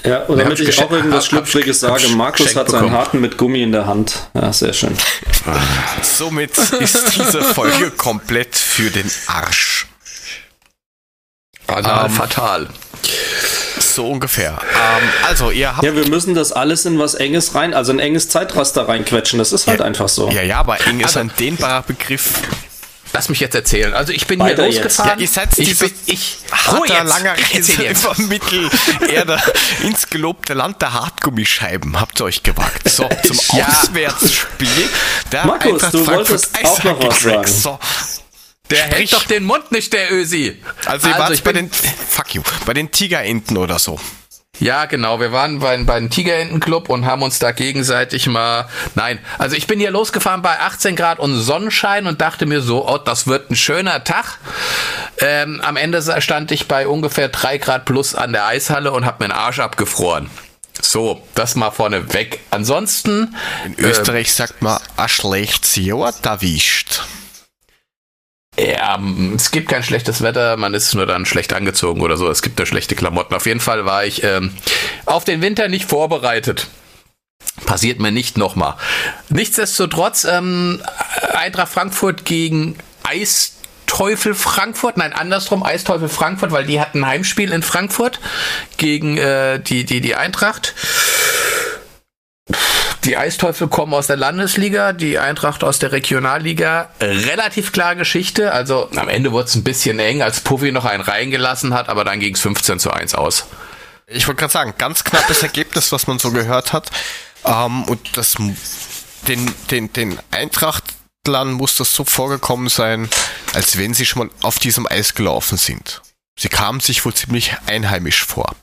Ja, und Nee, damit ich ich auch irgendwas Schlüpfriges sage, Markus hat seinen bekommen. Harten mit Gummi in der Hand. Ja, sehr schön. Somit ist diese Folge komplett für den Arsch. Anal Ähm, fatal. So ungefähr. Ähm, also, ihr habt. Ja, wir müssen das alles in was Enges rein, also ein enges Zeitraster reinquetschen. Das ist halt Ja. einfach so. Ja, ja, aber eng ist Also- ein dehnbarer Begriff. Lass mich jetzt erzählen. Also ich bin Weiter hier losgefahren. Ja, ihr seid ich diese bin, ich, Harter, langer Ich Reise über Mittelerde ins gelobte Land der Hartgummischeiben. Habt ihr euch gewagt. So, zum Ja. Auswärtsspiel. Der Markus, Eintracht du Frankfurt wolltest auch noch was Eishockey sagen. So. Der hält doch den Mund nicht, der Ösi. Also, ihr wart ich bei den, fuck you, bei den Tigerenten oder so. Ja, genau. Wir waren bei, bei dem Tigerentenclub und haben uns da gegenseitig mal. Nein, also ich bin hier losgefahren bei 18 Grad und Sonnenschein und dachte mir so, oh, das wird ein schöner Tag. Ähm, am Ende stand ich bei ungefähr 3 Grad plus an der Eishalle und habe mir den Arsch abgefroren. So, das mal vorne weg. Ansonsten. In Österreich sagt man, a schlechtes Jahr erwischt. Ja, es gibt kein schlechtes Wetter, man ist nur dann schlecht angezogen oder so. Es gibt nur schlechte Klamotten. Auf jeden Fall war ich ähm, auf den Winter nicht vorbereitet. Passiert mir nicht nochmal. Nichtsdestotrotz, ähm, Eintracht Frankfurt gegen Eisteufel Frankfurt, nein, andersrum, Eisteufel Frankfurt, weil die hatten ein Heimspiel in Frankfurt gegen äh, die, die, die Eintracht. Die Eisteufel kommen aus der Landesliga, die Eintracht aus der Regionalliga. Relativ klar Geschichte. Also am Ende wurde es ein bisschen eng, als Puffy noch einen reingelassen hat, aber dann ging es 15 zu 1 aus. Ich wollte gerade sagen, ganz knappes Ergebnis, was man so gehört hat. Ähm, und das den, den, den Eintrachtlern muss das so vorgekommen sein, als wenn sie schon mal auf diesem Eis gelaufen sind. Sie kamen sich wohl ziemlich einheimisch vor.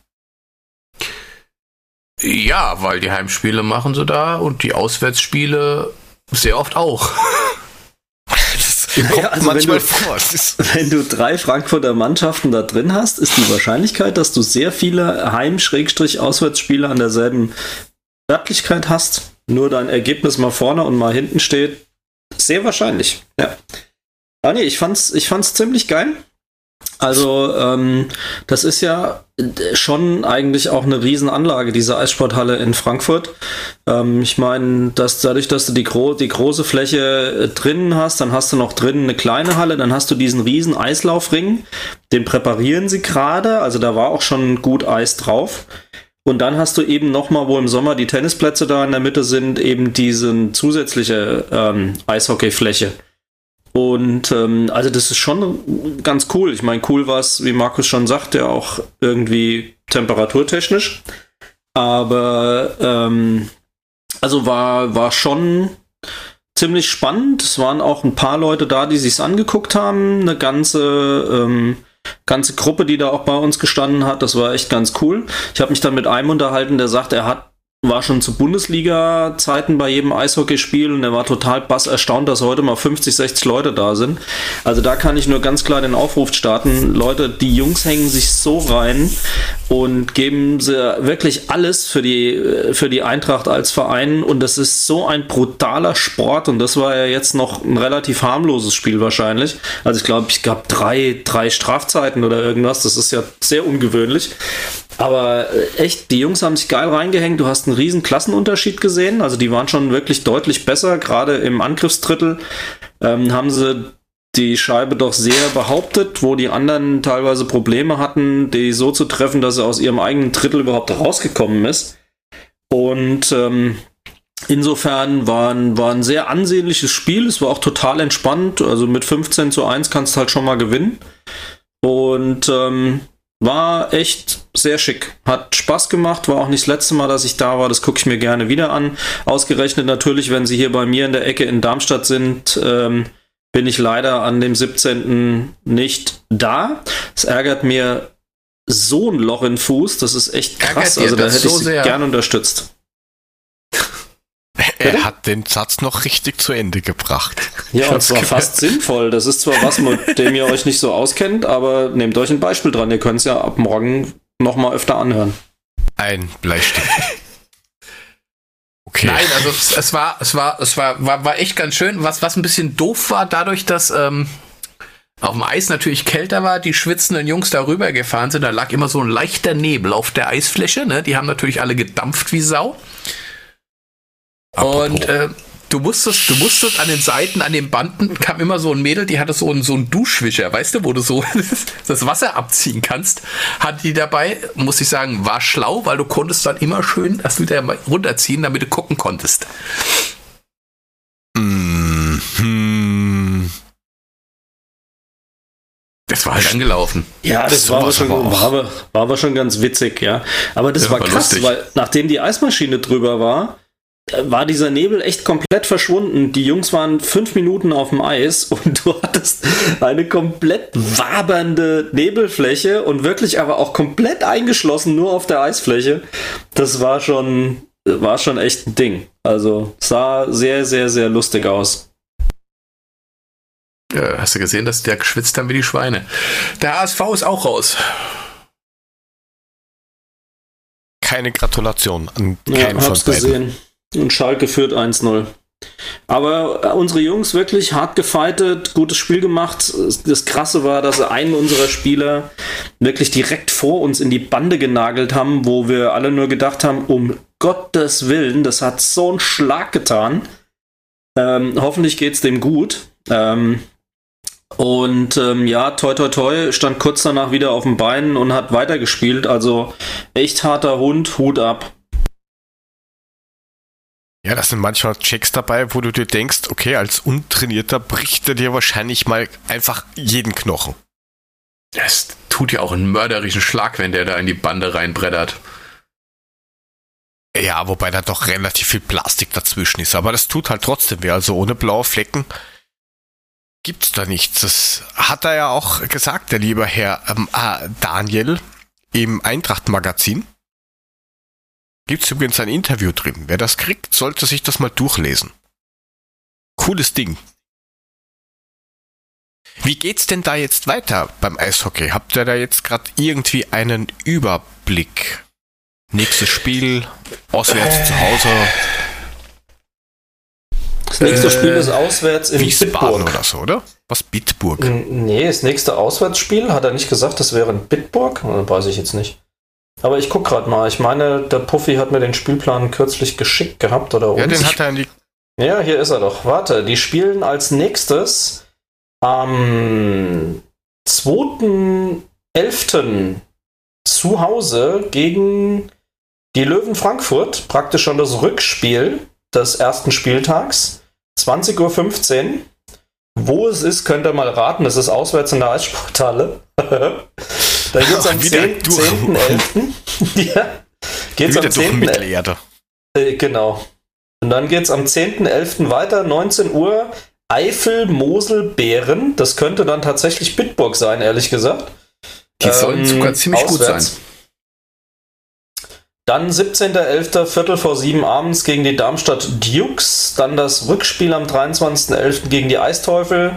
Ja, weil die Heimspiele machen sie da und die Auswärtsspiele sehr oft auch. Das kommt Ja, also manchmal wenn du- vor. Wenn du drei Frankfurter Mannschaften da drin hast, ist die Wahrscheinlichkeit, dass du sehr viele Heim-Auswärtsspiele an derselben Örtlichkeit hast, nur dein Ergebnis mal vorne und mal hinten steht, sehr wahrscheinlich. Ja. Ah nee, ich fand's, ich fand's ziemlich geil. Also, ähm, das ist ja schon eigentlich auch eine Riesenanlage, diese Eissporthalle in Frankfurt. Ähm, ich meine, dass dadurch, dass du die, gro die große Fläche äh, drinnen hast, dann hast du noch drinnen eine kleine Halle, dann hast du diesen riesen Eislaufring, den präparieren sie gerade, also da war auch schon gut Eis drauf. Und dann hast du eben nochmal, wo im Sommer die Tennisplätze da in der Mitte sind, eben diese zusätzliche ähm, Eishockeyfläche. Und ähm, also das ist schon ganz cool. Ich meine, cool war es, wie Markus schon sagt, ja auch irgendwie temperaturtechnisch. Aber ähm, also war, war schon ziemlich spannend. Es waren auch ein paar Leute da, die sich's angeguckt haben. Eine ganze, ähm, ganze Gruppe, die da auch bei uns gestanden hat. Das war echt ganz cool. Ich habe mich dann mit einem unterhalten, der sagt, er hat war schon zu Bundesliga-Zeiten bei jedem Eishockeyspiel und er war total bass erstaunt, dass heute mal 50, 60 Leute da sind. Also da kann ich nur ganz klar den Aufruf starten. Leute, die Jungs hängen sich so rein und geben sie wirklich alles für die, für die Eintracht als Verein und das ist so ein brutaler Sport und das war ja jetzt noch ein relativ harmloses Spiel wahrscheinlich. Also ich glaube, ich gab drei, drei Strafzeiten oder irgendwas. Das ist ja sehr ungewöhnlich. Aber echt, die Jungs haben sich geil reingehängt. Du hast einen riesen Klassenunterschied gesehen. Also die waren schon wirklich deutlich besser. Gerade im Angriffsdrittel ähm, haben sie die Scheibe doch sehr behauptet, wo die anderen teilweise Probleme hatten, die so zu treffen, dass sie aus ihrem eigenen Drittel überhaupt rausgekommen ist. Und ähm, insofern war ein, war ein sehr ansehnliches Spiel. Es war auch total entspannt. Also mit 15 zu 1 kannst du halt schon mal gewinnen. Und ähm, war echt sehr schick. Hat Spaß gemacht. War auch nicht das letzte Mal, dass ich da war. Das gucke ich mir gerne wieder an. Ausgerechnet natürlich, wenn sie hier bei mir in der Ecke in Darmstadt sind, ähm, bin ich leider an dem 17. nicht da. Es ärgert mir so ein Loch in Fuß. Das ist echt krass. Also da hätte ich so sie sehr? gern unterstützt. Er hat den Satz noch richtig zu Ende gebracht. Ja, und zwar gehört. fast sinnvoll. Das ist zwar was, mit dem ihr euch nicht so auskennt, aber nehmt euch ein Beispiel dran. Ihr könnt es ja ab morgen noch mal öfter anhören. Ein Bleistift. Okay. Nein, also es, es war, es war, es war, war, war echt ganz schön. Was, was ein bisschen doof war, dadurch, dass ähm, auf dem Eis natürlich kälter war, die schwitzenden Jungs darüber gefahren sind, da lag immer so ein leichter Nebel auf der Eisfläche. Ne? Die haben natürlich alle gedampft wie Sau. Apropos. Und äh, du musstest, du musstest an den Seiten, an den Banden, kam immer so ein Mädel, die hatte so einen, so einen Duschwischer, weißt du, wo du so das Wasser abziehen kannst. Hat die dabei, muss ich sagen, war schlau, weil du konntest dann immer schön das wieder mal runterziehen, damit du gucken konntest. Mhm. Das war halt angelaufen. Ja, das Das war aber, schon, war, aber, war aber schon ganz witzig, ja. Aber das Ja, war war krass, lustig. weil nachdem die Eismaschine drüber war, äh, war dieser Nebel echt komplett verschwunden. Die Jungs waren fünf Minuten auf dem Eis und du hattest eine komplett wabernde Nebelfläche und wirklich aber auch komplett eingeschlossen nur auf der Eisfläche. Das war schon, war schon echt ein Ding. Also sah sehr, sehr, sehr lustig aus. Ja, hast du gesehen, dass der geschwitzt haben wie die Schweine. Der HSV ist auch raus. Keine Gratulation an Ja, keinen von hab's beiden. gesehen. Und Schalke führt 1-0. Aber äh, unsere Jungs wirklich hart gefightet, gutes Spiel gemacht. Das Krasse war, dass sie einen unserer Spieler wirklich direkt vor uns in die Bande genagelt haben, wo wir alle nur gedacht haben, um Gottes Willen, das hat so einen Schlag getan. Ähm, hoffentlich geht's dem gut. Ähm, und ähm, ja, toi toi toi, stand kurz danach wieder auf den Beinen und hat weitergespielt. Also echt harter Hund, Hut ab. Ja, das sind manchmal Checks dabei, wo du dir denkst, okay, als Untrainierter bricht er dir wahrscheinlich mal einfach jeden Knochen. Das tut ja auch einen mörderischen Schlag, wenn der da in die Bande reinbrettert. Ja, Ja, wobei da doch relativ viel Plastik dazwischen ist. Aber das tut halt trotzdem weh. Also ohne blaue Flecken gibt's da nichts. Das hat er ja auch gesagt, der liebe Herr ähm, äh, Daniel im Eintracht-Magazin. Gibt's übrigens ein Interview drin. Wer das kriegt, sollte sich das mal durchlesen. Cooles Ding. Wie geht's denn da jetzt weiter beim Eishockey? Habt ihr da jetzt gerade irgendwie einen Überblick? Nächstes Spiel, auswärts zu Hause, Das nächste Äh, Spiel ist auswärts in Wiesbaden Bitburg. oder so, oder? Was Bitburg? N- Nee, das nächste Auswärtsspiel hat er nicht gesagt, das wäre in Bitburg. Äh, Weiß ich jetzt nicht. Aber ich guck gerade mal. Ich meine, der Puffy hat mir den Spielplan kürzlich geschickt gehabt oder uns. Ja, den hat er in die. Ja, hier ist er doch. Warte, die spielen als nächstes am 2.11. zu Hause gegen die Löwen Frankfurt. Praktisch schon das Rückspiel des ersten Spieltags. 20.15 Uhr. Wo es ist, könnt ihr mal raten. Es ist auswärts in der Eissporthalle. da geht's am Wieder 10 durch. 10.11. ja. Geht's Wieder am durch 10.11. Mittelerde. Äh, genau. Und dann geht's am 10.11. weiter, 19 Uhr. Eifel, Mosel, Bären. Das könnte dann tatsächlich Bitburg sein, ehrlich gesagt. Die sollen Ähm, sogar ziemlich gut sein. auswärts. Dann 17.11. Viertel vor sieben abends gegen die Darmstadt Dukes. Dann das Rückspiel am 23.11. gegen die Eisteufel.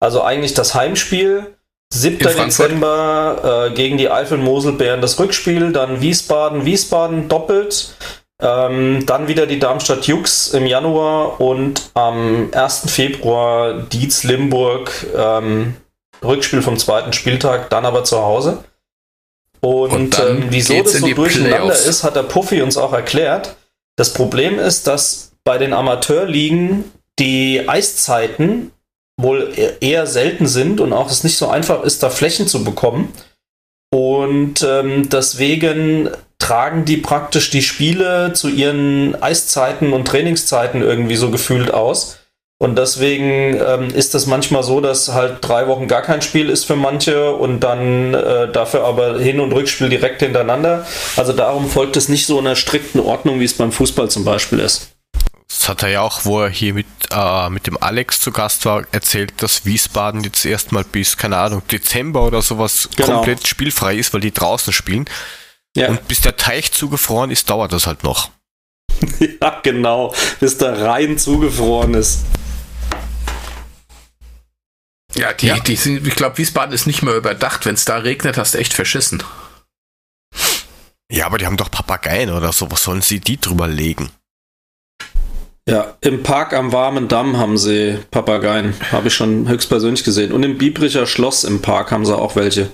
Also eigentlich das Heimspiel. 7. In Frankfurt. Dezember äh, gegen die Eifel-Mosel-Bären das Rückspiel. Dann Wiesbaden, Wiesbaden doppelt. Ähm, dann wieder die Darmstadt Jux im Januar und am 1. Februar Dietz Limburg. Ähm, Rückspiel vom zweiten Spieltag, dann aber zu Hause. Und, Und ähm, wieso das so durcheinander Playoffs. ist, hat der Puffy uns auch erklärt. Das Problem ist, dass bei den Amateurligen die Eiszeiten wohl eher selten sind und auch es nicht so einfach ist, da Flächen zu bekommen. Und ähm, deswegen tragen die praktisch die Spiele zu ihren Eiszeiten und Trainingszeiten irgendwie so gefühlt aus. Und deswegen ähm, ist das manchmal so, dass halt drei Wochen gar kein Spiel ist für manche und dann äh, dafür aber Hin- und Rückspiel direkt hintereinander. Also darum folgt es nicht so einer strikten Ordnung, wie es beim Fußball zum Beispiel ist. Das hat er ja auch, wo er hier mit, äh, mit dem Alex zu Gast war, erzählt, dass Wiesbaden jetzt erstmal bis, keine Ahnung, Dezember oder sowas Genau. komplett spielfrei ist, weil die draußen spielen. Ja, Und bis der Teich zugefroren ist, dauert das halt noch. ja genau, bis da rein zugefroren ist. Ja, die, Ja. die sind, ich glaube, Wiesbaden ist nicht mehr überdacht. Wenn es da regnet, hast du echt verschissen. Ja, aber die haben doch Papageien oder so. Was sollen sie die drüber legen? Ja, im Park am Warmen Damm haben sie Papageien. Habe ich schon höchstpersönlich gesehen. Und im Biebricher Schloss im Park haben sie auch welche.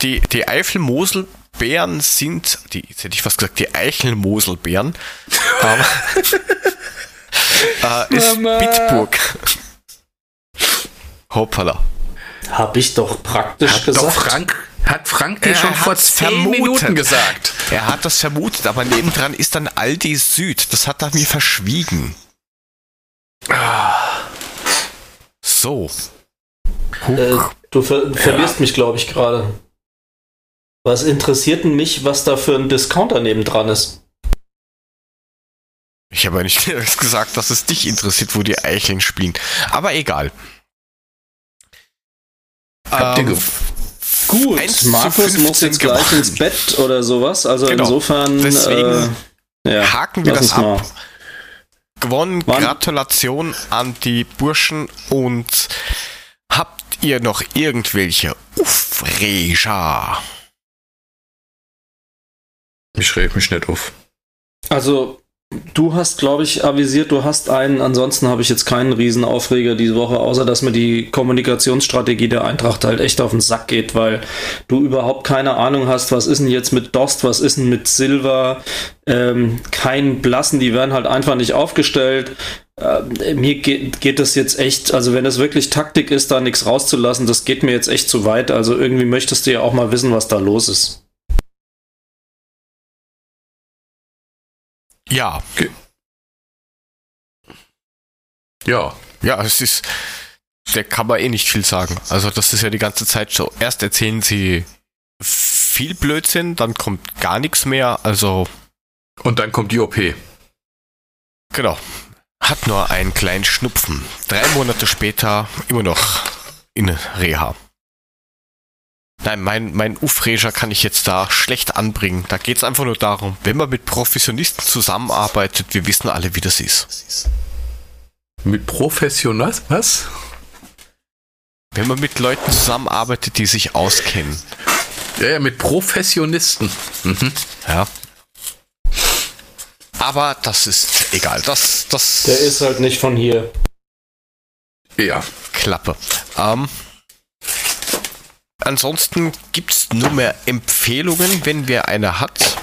Die, die Eifel-Mosel-Bären sind, die, jetzt hätte ich fast gesagt, die Eichel-Mosel-Bären, aber äh, ist Mama. Bitburg. Hoppala. Habe ich doch praktisch Hat gesagt. doch Frank, hat Frank dir schon vor zehn vermutet. Minuten gesagt. Er hat das vermutet, aber nebendran ist dann Aldi Süd. Das hat er mir verschwiegen. So. Äh, du ver verlierst mich, glaube ich, gerade. Was interessiert denn mich, was da für ein Discounter nebendran ist? Ich habe ja nicht gesagt, dass es dich interessiert, wo die Eicheln spielen. Aber egal. Habt ihr Ähm, ge- Gut, 1 zu Markus muss 15 jetzt gleich ins Bett oder sowas. Also Genau. insofern. Deswegen äh, ja, haken wir das uns mal. ab. Gewonnen. Wann? Gratulation an die Burschen. Und habt ihr noch irgendwelche Aufreger? Ich reg mich nicht auf. Also, du hast, glaube ich, avisiert, du hast einen. Ansonsten habe ich jetzt keinen Riesenaufreger diese Woche, außer dass mir die Kommunikationsstrategie der Eintracht halt echt auf den Sack geht, weil du überhaupt keine Ahnung hast, was ist denn jetzt mit Dost, was ist denn mit Silver, ähm, kein Blassen, die werden halt einfach nicht aufgestellt. Äh, mir geht, geht das jetzt echt, also wenn es wirklich Taktik ist, da nichts rauszulassen, das geht mir jetzt echt zu weit. Also irgendwie möchtest du ja auch mal wissen, was da los ist. Ja. Ja. Ja, es ist. Der kann man eh nicht viel sagen. Also, das ist ja die ganze Zeit so. Erst erzählen sie viel Blödsinn, dann kommt gar nichts mehr. Also, Und dann kommt die OP. Genau. Hat nur einen kleinen Schnupfen. Drei Monate später immer noch in Reha. Nein, mein, mein Ufreger kann ich jetzt da schlecht anbringen. Da geht es einfach nur darum, wenn man mit Professionisten zusammenarbeitet, wir wissen alle, wie das ist. Mit Professional? Was? Wenn man mit Leuten zusammenarbeitet, die sich auskennen. Ja, ja, mit Professionisten. Mhm. Ja. Aber das ist egal. Das, das. Der ist halt nicht von hier. Ja. Klappe. Ähm, ansonsten gibt es nur mehr Empfehlungen, wenn wer eine hat.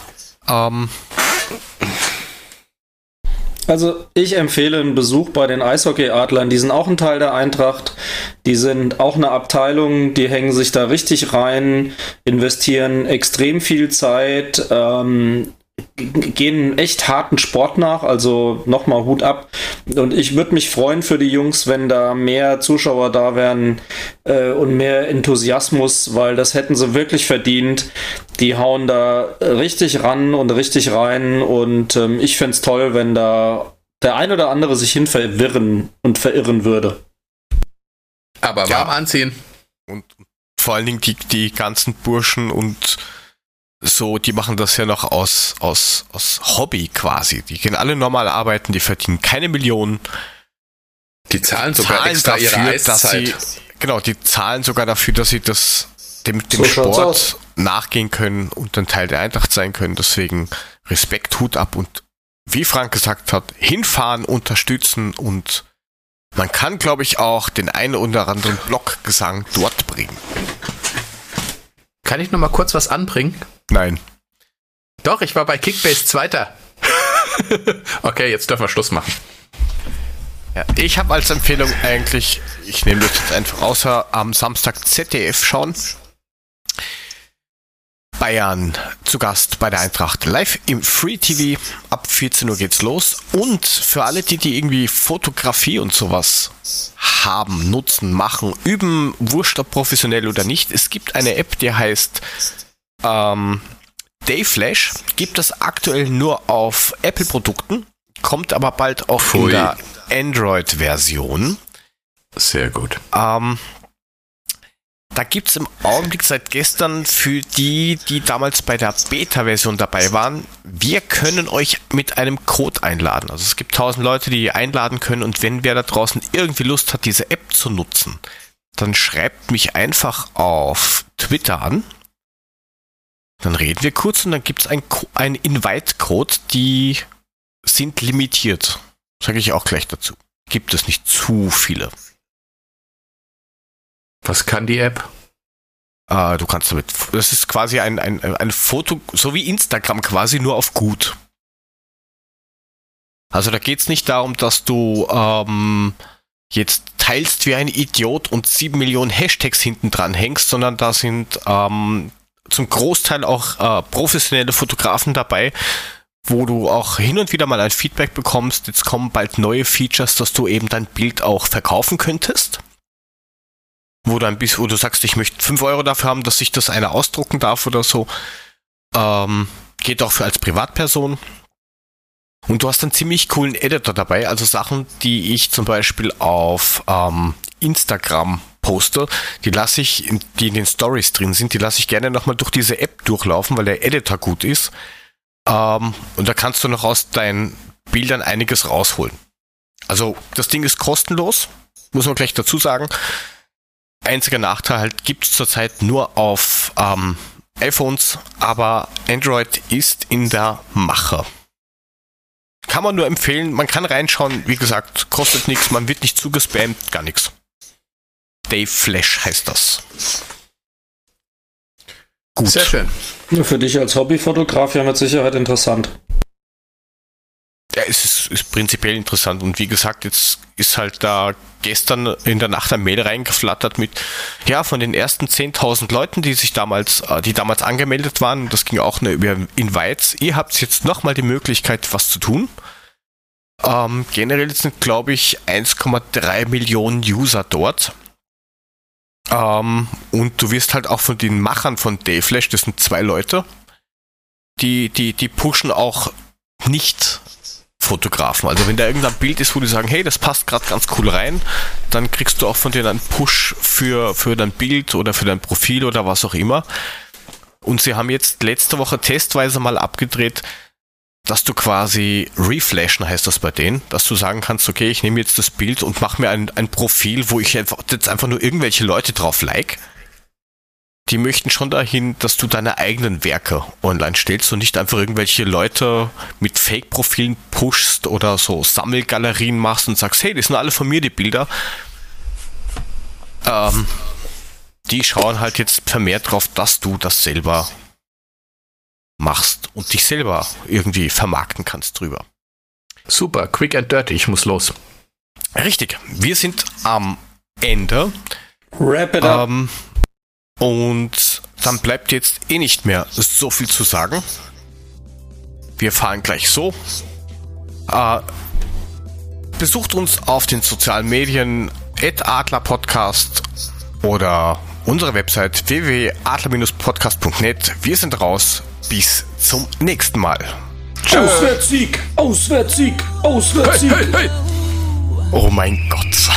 Ähm, Also ich empfehle einen Besuch bei den Eishockey-Adlern. Die sind auch ein Teil der Eintracht. Die sind auch eine Abteilung, die hängen sich da richtig rein, investieren extrem viel Zeit, ähm, gehen einen echt harten Sport nach. Also nochmal Hut ab. Und ich würde mich freuen für die Jungs, wenn da mehr Zuschauer da wären äh, und mehr Enthusiasmus, weil das hätten sie wirklich verdient. Die hauen da richtig ran und richtig rein und ähm, ich fände es toll, wenn da der ein oder andere sich hin verirren und verirren würde. Aber Ja. warm anziehen. und vor allen Dingen die, die ganzen Burschen und so, die machen das ja noch aus, aus, aus Hobby quasi. Die gehen alle normal arbeiten, die verdienen keine Millionen. Die zahlen sogar zahlen extra ihre dafür, dass Eiszeit. sie, genau, die zahlen sogar dafür, dass sie das dem, dem So Sport nachgehen können und ein Teil der Eintracht sein können. Deswegen Respekt, Hut ab und wie Frank gesagt hat, hinfahren, unterstützen und man kann, glaube ich, auch den einen oder anderen Blockgesang dort bringen. Kann ich noch mal kurz was anbringen? Nein. Doch, ich war bei Kickbase Zweiter. okay, jetzt dürfen wir Schluss machen. Ja, ich habe als Empfehlung eigentlich, ich nehme das jetzt einfach außer am Samstag ZDF schauen. Bayern zu Gast bei der Eintracht live im Free TV. Ab 14 Uhr geht's los. Und für alle, die, die irgendwie Fotografie und sowas haben, nutzen, machen, üben, wurscht ob professionell oder nicht, es gibt eine App, die heißt ähm, Dayflash. Gibt es aktuell nur auf Apple-Produkten, kommt aber bald auch in Pfui. der Android-Version. Sehr gut. Ähm, da gibt's im Augenblick seit gestern für die, die damals bei der Beta-Version dabei waren, wir können euch mit einem Code einladen. Also es gibt tausend Leute, die einladen können und wenn wer da draußen irgendwie Lust hat, diese App zu nutzen, dann schreibt mich einfach auf Twitter an. Dann reden wir kurz und dann gibt's ein, Co- ein Invite-Code, die sind limitiert. Sage ich auch gleich dazu. Gibt es nicht zu viele. Was kann die App? Äh, du kannst damit, das ist quasi ein, ein, ein Foto, so wie Instagram quasi, nur auf gut. Also da geht's nicht darum, dass du ähm, jetzt teilst wie ein Idiot und sieben Millionen Hashtags hinten dran hängst, sondern da sind ähm, zum Großteil auch äh, professionelle Fotografen dabei, wo du auch hin und wieder mal ein Feedback bekommst. Jetzt kommen bald neue Features, dass du eben dein Bild auch verkaufen könntest wo du ein bisschen, wo du sagst, ich möchte 5 Euro dafür haben, dass ich das einer ausdrucken darf oder so. Ähm, geht auch für als Privatperson. Und du hast einen ziemlich coolen Editor dabei, also Sachen, die ich zum Beispiel auf ähm, Instagram poste, die lasse ich, in, die in den Stories drin sind, die lasse ich gerne nochmal durch diese App durchlaufen, weil der Editor gut ist. Ähm, und da kannst du noch aus deinen Bildern einiges rausholen. Also das Ding ist kostenlos, muss man gleich dazu sagen. Einziger Nachteil halt gibt es zurzeit nur auf ähm, iPhones, aber Android ist in der Mache. Kann man nur empfehlen, man kann reinschauen, wie gesagt, kostet nichts, man wird nicht zugespammt, gar nichts. Dave Flash heißt das. Gut. Sehr schön. Ja, Für dich als Hobbyfotograf ja mit Sicherheit interessant. Ja, es ist, ist prinzipiell interessant und wie gesagt, jetzt ist halt da gestern in der Nacht ein Mail reingeflattert mit, ja, von den ersten 10.000 Leuten, die sich damals, äh, die damals angemeldet waren, das ging auch über Invites, ihr habt jetzt nochmal die Möglichkeit, was zu tun. Ähm, generell sind, glaube ich, 1,3 Millionen User dort. Ähm, und du wirst halt auch von den Machern von Dayflash, das sind zwei Leute, die, die, die pushen auch nicht Fotografen. Also wenn da irgendein Bild ist, wo die sagen, hey, das passt gerade ganz cool rein, dann kriegst du auch von denen einen Push für, für dein Bild oder für dein Profil oder was auch immer. Und sie haben jetzt letzte Woche testweise mal abgedreht, dass du quasi reflashen heißt das bei denen, dass du sagen kannst, okay, ich nehme jetzt das Bild und mache mir ein, ein Profil, wo ich jetzt einfach nur irgendwelche Leute drauf like. Die möchten schon dahin, dass du deine eigenen Werke online stellst und nicht einfach irgendwelche Leute mit Fake-Profilen pushst oder so Sammelgalerien machst und sagst, hey, die sind alle von mir, die Bilder. Ähm, die schauen halt jetzt vermehrt drauf, dass du das selber machst und dich selber irgendwie vermarkten kannst drüber. Super, quick and dirty, ich muss los. Richtig, wir sind am Ende. Wrap it up. Ähm, und dann bleibt jetzt eh nicht mehr so viel zu sagen. Wir fahren gleich so. Äh, besucht uns auf den sozialen Medien Adlerpodcast oder unsere Website www.adler-podcast.net. Wir sind raus. Bis zum nächsten Mal. Auswärtssieg! Auswärtssieg! Auswärtssieg! Hey, hey, hey. Oh mein Gott.